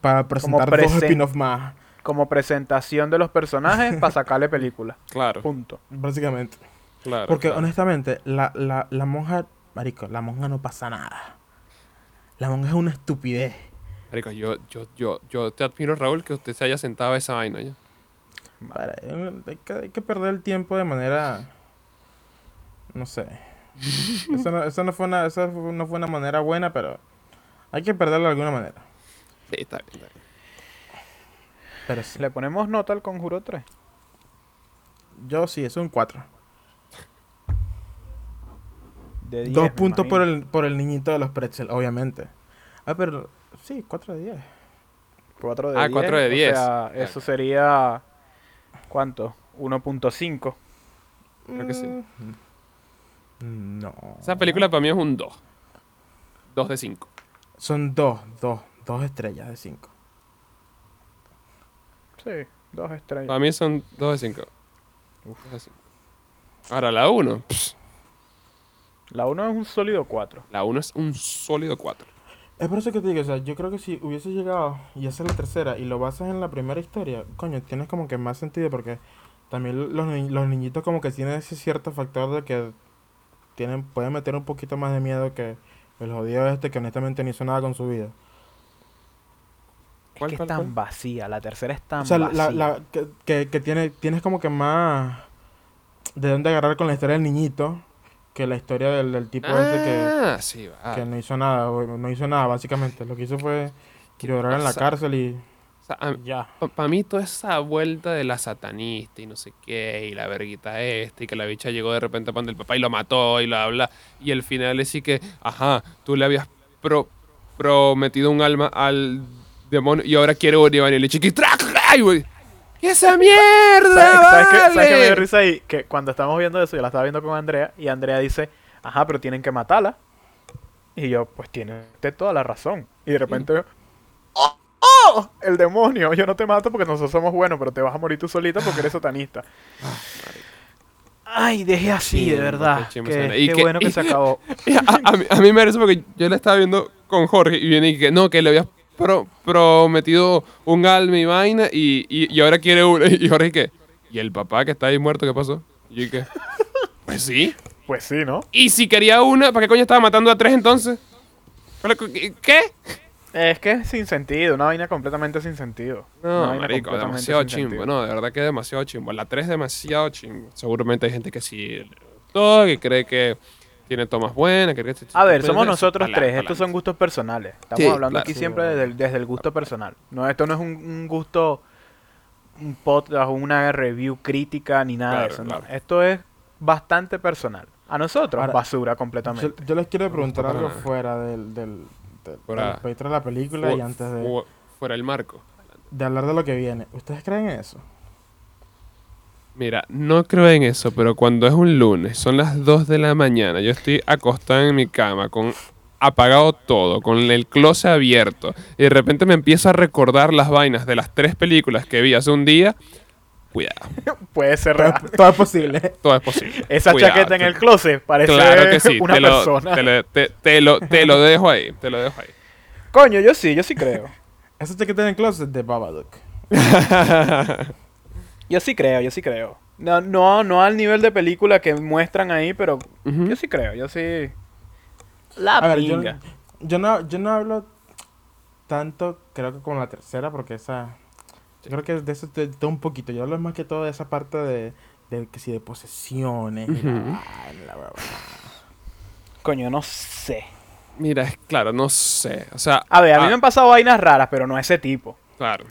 para presentar dos presen- spin-offs más, Como presentación de los personajes para (laughs) sacarle película. Claro, Punto. básicamente. Claro. Porque claro. honestamente, la, la, la monja, marico, la monja no pasa nada. La monja es una estupidez. Marico, yo, yo, yo, yo te admiro, Raúl, que usted se haya sentado a esa vaina ya. Para- hay, que, hay que perder el tiempo de manera, no sé. (laughs) Eso no, eso no fue una, eso no fue una manera buena, pero hay que perderlo de alguna manera. Sí, está bien, está bien. Pero sí, Le ponemos nota al Conjuro 3. yo sí, es un 4. De 10, Dos puntos por el, por el niñito de los pretzel, obviamente. Ah, pero sí, 4 de 10. 4 de Ah, 10. cuatro de 10. O sea, eso sería. ¿Cuánto? 1.5. Creo que sí. Mm, No. Esa película para mí es un 2. 2 de 5. Son dos, dos, dos estrellas de 5. Sí, dos estrellas. Para mí son 2 de 5. Ahora, la 1. La 1 es un sólido 4. La 1 es un sólido 4. Es por eso que te digo, o sea, yo creo que si hubiese llegado y hacer la tercera y lo basas en la primera historia, coño, tienes como que más sentido porque también los, ni- los niñitos como que tienen ese cierto factor de que tienen pueden meter un poquito más de miedo que el jodido este que honestamente ni hizo nada con su vida. Es ¿Cuál, que es tan cuál? vacía. La tercera es tan O sea, vacía. la, la, que, que, que tiene, tienes como que más de dónde agarrar con la historia del niñito que la historia del, del tipo este que... Ah, sí, va. que no hizo nada, no hizo nada básicamente. Lo que hizo fue llorar en la cárcel y O sea, a- ya. Para mí toda esa vuelta de la satanista y no sé qué, y la verguita esta, y que la bicha llegó de repente para el papá y lo mató y bla, bla, y el final es sí que, ajá, tú le habías pro- prometido un alma al demonio y ahora quiere venir y le chiqui ¡trac! ¡Ay, güey! ¿Qué esa mierda, ¿Sabes, ¿sabes qué, ¿Sabes qué me dio vale? risa ahí? Que cuando estábamos viendo eso, yo la estaba viendo con Andrea, y Andrea dice, ajá, pero tienen que matarla. Y yo, pues tiene usted toda la razón. Y de repente, ¡oh! ¡oh! El demonio, yo no te mato porque nosotros somos buenos, pero te vas a morir tú solita porque eres satanista. Ay, dejé así, de verdad. qué. Y qué que- bueno que y- se acabó. (laughs) Y a, a mí, a mí me parece porque yo la estaba viendo con Jorge y viene y que no, que le habías pro- prometido un alma y vaina y, y, y ahora quiere una. (laughs) Y Jorge, ¿qué? ¿Y el papá que está ahí muerto, qué pasó? Y ¿qué? (laughs) Pues sí. Pues sí, ¿no? Y si quería una, ¿para qué coño estaba matando a tres entonces? ¿Pero qué-. Es que es sin sentido, una vaina completamente sin sentido. Una No, vaina marico, demasiado chimbo. sentido. No, de verdad que es demasiado chimbo. La 3 es demasiado chimbo. Seguramente hay gente que sí gustó, que cree que tiene tomas buenas. Que A ver, somos nosotros pa'lante, tres. Estos son gustos personales. Estamos Sí, hablando claro. aquí siempre desde el, desde el gusto personal. No, esto no es un, un gusto, un podcast, una review crítica ni nada de Claro, eso. no. claro. Esto es bastante personal. A nosotros, Ahora, basura completamente. yo les quiero preguntar algo fuera del, del, del, Fuera- del proyecto de la película Fu- y antes de, fu- Fuera el marco. de hablar de lo que viene. ¿Ustedes creen en eso? Mira, no creo en eso, pero cuando es un lunes, son las 2 de la mañana, yo estoy acostado en mi cama, con apagado todo, con el closet abierto, y de repente me empiezo a recordar las vainas de las tres películas que vi hace un día, cuidado. (laughs) Puede ser Todo, real. todo es posible. (laughs) Todo es posible. Esa Cuidado. chaqueta en el closet parece Claro que sí. una te, lo, persona. te, lo, te- te lo, te lo dejo ahí. Te lo dejo ahí. Coño, yo sí, yo sí creo. (laughs) Esa chaqueta en el closet de Babadook. Yo sí creo, yo sí creo. No, no, no al nivel de película que muestran ahí, pero yo sí creo, yo sí. La A ver, yo, no, yo no hablo tanto, creo que como la tercera, porque esa. Yo creo que de eso te, te un poquito. Yo hablo más que todo de esa parte de, de que si de posesiones. y la la. Coño, no sé. Mira, es claro, no sé. O sea. A ver, a mí ah, me han pasado vainas raras, pero no ese tipo. Claro.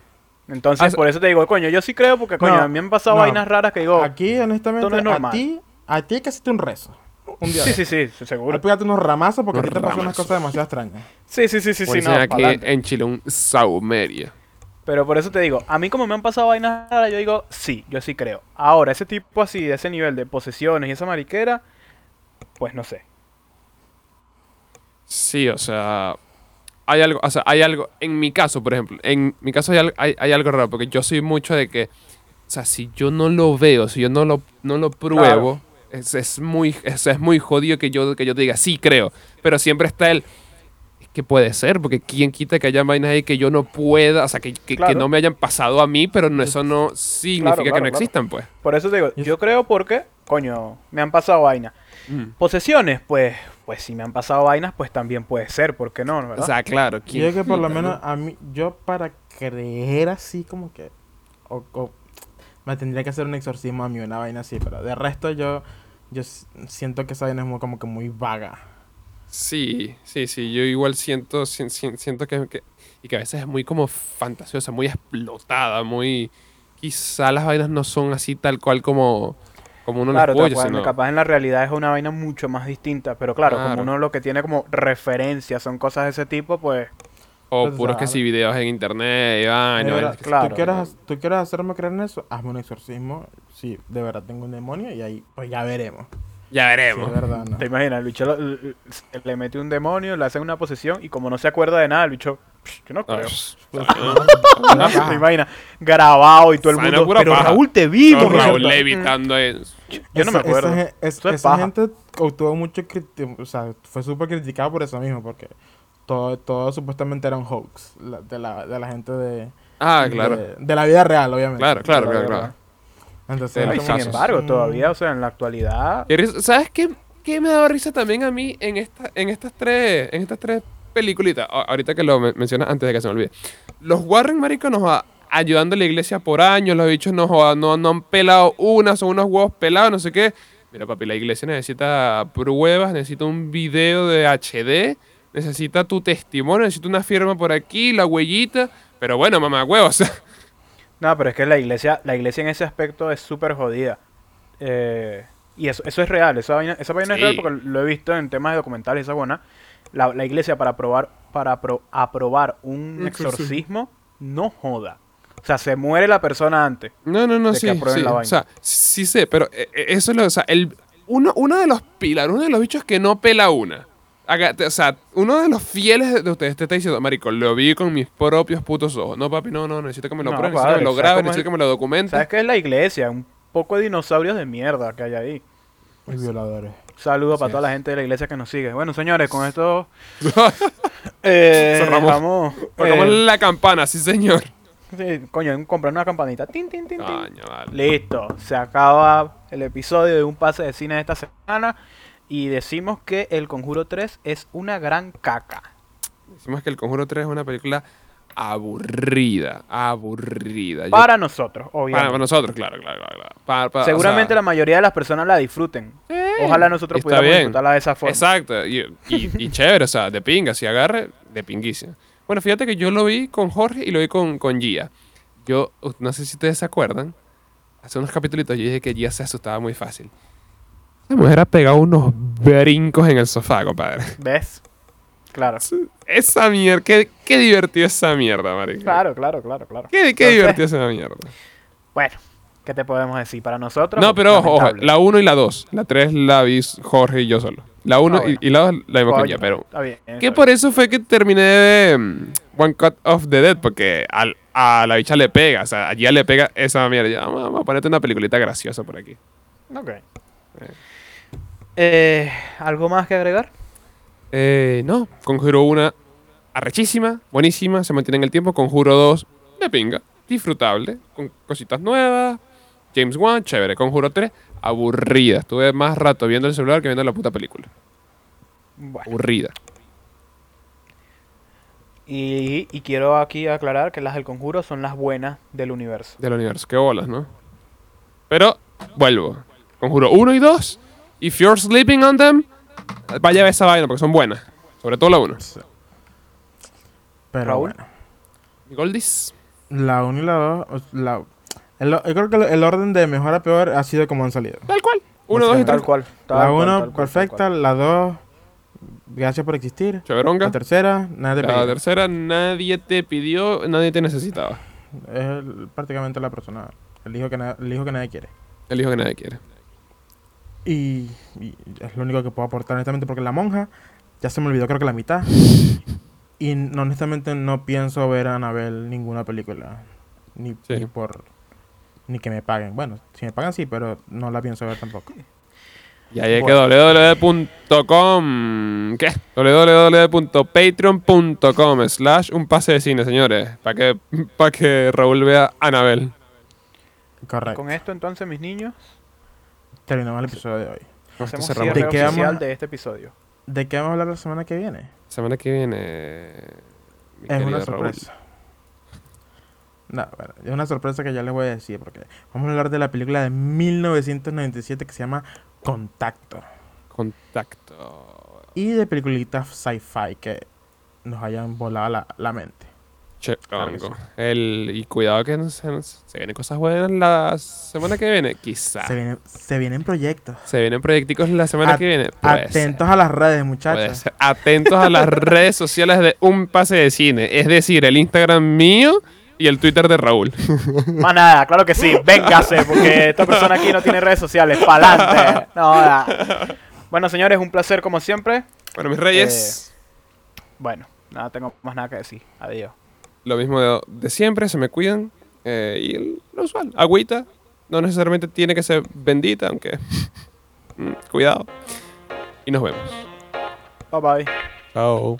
Entonces, por eso te digo, coño, yo sí creo porque, coño, No, a mí me han pasado no. vainas raras que digo. Aquí, honestamente, no es a normal. ti, a ti hay que hacerte un rezo. Un día. Sí, sí, sí, sí, seguro. Pégate unos ramazos porque aquí te pasan unas cosas demasiado extrañas. Sí, sí, sí, sí, Por sí, no. aquí en Chile un saumerio. Pero por eso te digo, a mí como me han pasado vainas raras, yo digo, sí, yo sí creo. Ahora, ese tipo así, de ese nivel de posesiones y esa mariquera, pues no sé. Sí, o sea, hay algo, o sea, hay algo, en mi caso, por ejemplo, en mi caso hay, hay, hay algo raro, porque yo soy mucho de que, o sea, si yo no lo veo, si yo no lo, no lo pruebo, es, es muy, es, es muy jodido que yo, que yo te diga, sí creo, pero siempre está el, es que puede ser, porque quién quita que haya vainas ahí que yo no pueda, o sea, que, que, no me hayan pasado a mí, pero no, eso no significa Claro, que no claro. existan, pues. Por eso te digo, Yo- yo creo porque, coño, me han pasado vainas. Posesiones, pues, pues si me han pasado vainas, pues también puede ser, ¿por qué no? ¿verdad? O sea, claro, Yo ¿quién creo que por lo menos a mí, yo para creer así como que, o, o- me tendría que hacer un exorcismo a mí, una vaina así, pero de resto yo, yo siento que esa vaina es muy, como que muy vaga. Sí, sí, sí, yo igual siento, sien- sien- siento que, que- y que a veces es muy como fantasiosa, muy explotada, muy... Quizá las vainas no son así tal cual como, como uno Claro, cual, sino- capaz en la realidad es una vaina mucho más distinta, pero claro, Claro. como uno lo que tiene como referencia son cosas de ese tipo, pues o Pues, puros que sí videos en internet y vaina, verdad, si claro. ¿tú, quieres, tú quieres hacerme creer en eso, hazme un exorcismo. Sí, de verdad tengo un demonio y ahí pues ya veremos. Ya Si veremos. verdad no. te imaginas, el bicho lo- l- l- le mete un demonio, le hace una posesión y como no se acuerda de nada, el bicho, "Psh, yo no Ah, creo. (laughs) pss, Una ¿Te imaginas? Grabado y todo el mundo, pero paja. Raúl te vimos. Raúl ¿cierto?" levitando ahí. Yo no me acuerdo. Esa, gen- es- Eso es esa paja. gente obtuvo mucho o sea, fue súper criticado por eso mismo, porque todo, todo supuestamente era un hoax la- de, la, de la gente de, Ah, claro. de, de la vida real, obviamente. Claro, claro, Claro, claro. Entonces, los sin que, embargo, mm, todavía, o sea, en la actualidad, ¿Sabes qué, qué me daba risa también a mí en, esta, en, estas, tres, en estas tres peliculitas? A- Ahorita que lo men- mencionas antes de que se me olvide. Los Warren, marico, nos va ayudando a la iglesia por años. Los bichos no, jodan, no, no han pelado una, son unos huevos pelados, no sé qué. Mira, papi, la iglesia necesita pruebas, necesita un video de HD, necesita tu testimonio, necesita una firma por aquí, la huellita. Pero bueno, mamá, huevos. No, pero es que la iglesia, la iglesia en ese aspecto es súper jodida. Eh, y eso, eso es real, esa vaina, esa vaina es real porque lo he visto en temas de documentales y esa buena. La, la iglesia para aprobar, para apro- aprobar un exorcismo, no joda. O sea, se muere la persona antes. No, no, no, de que sí, aprueben sí. la O vaina. sea, sí sé, pero eh, eh, eso es lo, o sea, el, uno, uno de los pilares, uno de los bichos que no pela una. Te- o sea, uno de los fieles de- de ustedes te está diciendo, marico, lo vi con mis propios putos ojos. No, papi, no, no, necesito que me lo No, prueben, necesito que me lo ¿sabes graben, necesito que me lo documenten. ¿Sabes qué es la iglesia? Un poco de dinosaurios de mierda que hay ahí. y violadores. Saludos para toda la gente de la iglesia que nos sigue. Bueno, señores, con esto (laughs) eh, Cerramos. eh, la campana, sí, señor. sí, coño, comprar una campanita. Tin, tin, tin, tin. Coño, vale. Listo, se acaba el episodio de un pase de cine de esta semana y decimos que El Conjuro 3 es una gran caca. Decimos que El Conjuro 3 es una película aburrida, aburrida. Yo- Para nosotros, obviamente. para nosotros, claro, claro, claro. Para- o Seguramente sea, la mayoría de las personas la disfruten. Ojalá nosotros está pudiéramos bien. disfrutarla de esa forma. Exacto, y, y- y (laughs) chévere, o sea, de pinga, si agarre, de pinguísima. Bueno, fíjate que yo lo vi con Jorge y lo vi con, con Gia. Yo, no sé si ustedes se acuerdan, hace unos capítulos yo dije que Gia se asustaba muy fácil. Esa mujer ha pegado unos brincos en el sofá, compadre. ¿Ves? Claro. Esa mierda, qué, qué divertido esa mierda, marico. Claro, claro, claro, claro. Qué, qué Entonces, divertido esa mierda. (laughs) Bueno, ¿qué te podemos decir? Para nosotros. No, pero ojo, ojo, lamentable. la 1 y la 2. La 3 la vi Jorge y yo solo. La 1 Ah, bueno. y, y la 2 la misma Coño, coña, pero... Está bien. Que por eso fue que terminé de mm, One Cut of the Dead, porque al- a la bicha le pega, o sea, allí ya le pega esa mierda. Ya, vamos, vamos a ponerte una peliculita graciosa por aquí. Ok. Eh, ¿Algo más que agregar? Eh, no, Conjuro 1 arrechísima, buenísima, se mantiene en el tiempo. Conjuro 2 de pinga, disfrutable, con cositas nuevas. James Wan, chévere. Conjuro 3, aburrida. Estuve más rato viendo el celular que viendo la puta película. Bueno. Aburrida. Y, y quiero aquí aclarar que las del conjuro son las buenas del universo. del universo. Qué bolas, ¿no? Pero, vuelvo. Conjuro 1 y 2. If you're sleeping on them, vaya a ver esa vaina porque son buenas. Sobre todo la 1. Pero Raúl. bueno. Goldis. La 1 y la 2. La, el- yo creo que el, el orden de mejor a peor ha sido como han salido. Tal cual. 1, sé, 2 y Tal 3. cual. tal La cual, 1 tal cual, tal perfecta, cual. la 2 gracias por existir. Cheveronga. La tercera, nada de La pedir. tercera, nadie te pidió, nadie te necesitaba. Es el- prácticamente la persona, el hijo, que na- el hijo que nadie quiere. El hijo que nadie quiere. Y, y es lo único que puedo aportar honestamente porque la monja ya se me olvidó creo que la mitad. Y no, honestamente no pienso ver a Anabel ninguna película. Ni, Sí. ni por... Ni que me paguen. Bueno, si me pagan sí, pero no la pienso ver tampoco. Y ahí es Bueno. que www.com. ¿Qué? www.patreon.com slash un pase de cine, señores. Para que, pa' que Raúl vea a Anabel. Correcto. Con esto entonces, mis niños, Terminamos el episodio de hoy. hacemos cierre ¿De oficial vamos de este episodio. ¿De qué vamos a hablar la semana que viene? Semana que viene. mi Es una Raúl. No, bueno, es una sorpresa que ya les voy a decir porque vamos a hablar de la película de 1997 que se llama Contacto. Contacto. Y de peliculitas sci-fi que nos hayan volado la, la mente. Che, Claro. El, y cuidado que no se, se vienen cosas buenas la semana que viene. Quizá. Se, Se, vienen, se vienen proyectos. vienen proyecticos la semana At- que viene. Puede Atentos ser, a las redes, muchachos. Atentos a las (laughs) redes sociales de Un Pase de Cine. Es decir, el Instagram mío y el Twitter de Raúl. (laughs) Más nada, claro que sí, véngase, porque esta persona aquí no tiene redes sociales, pa'lante. No, nada. Bueno, señores, un placer como siempre. Bueno, mis reyes, Bueno, nada, tengo más nada que decir. Adiós. lo mismo de, de siempre, se me cuidan. eh, y el- lo usual, agüita. No necesariamente tiene que ser bendita, aunque. (laughs) mm, cuidado. Y nos vemos. Bye bye. Chao.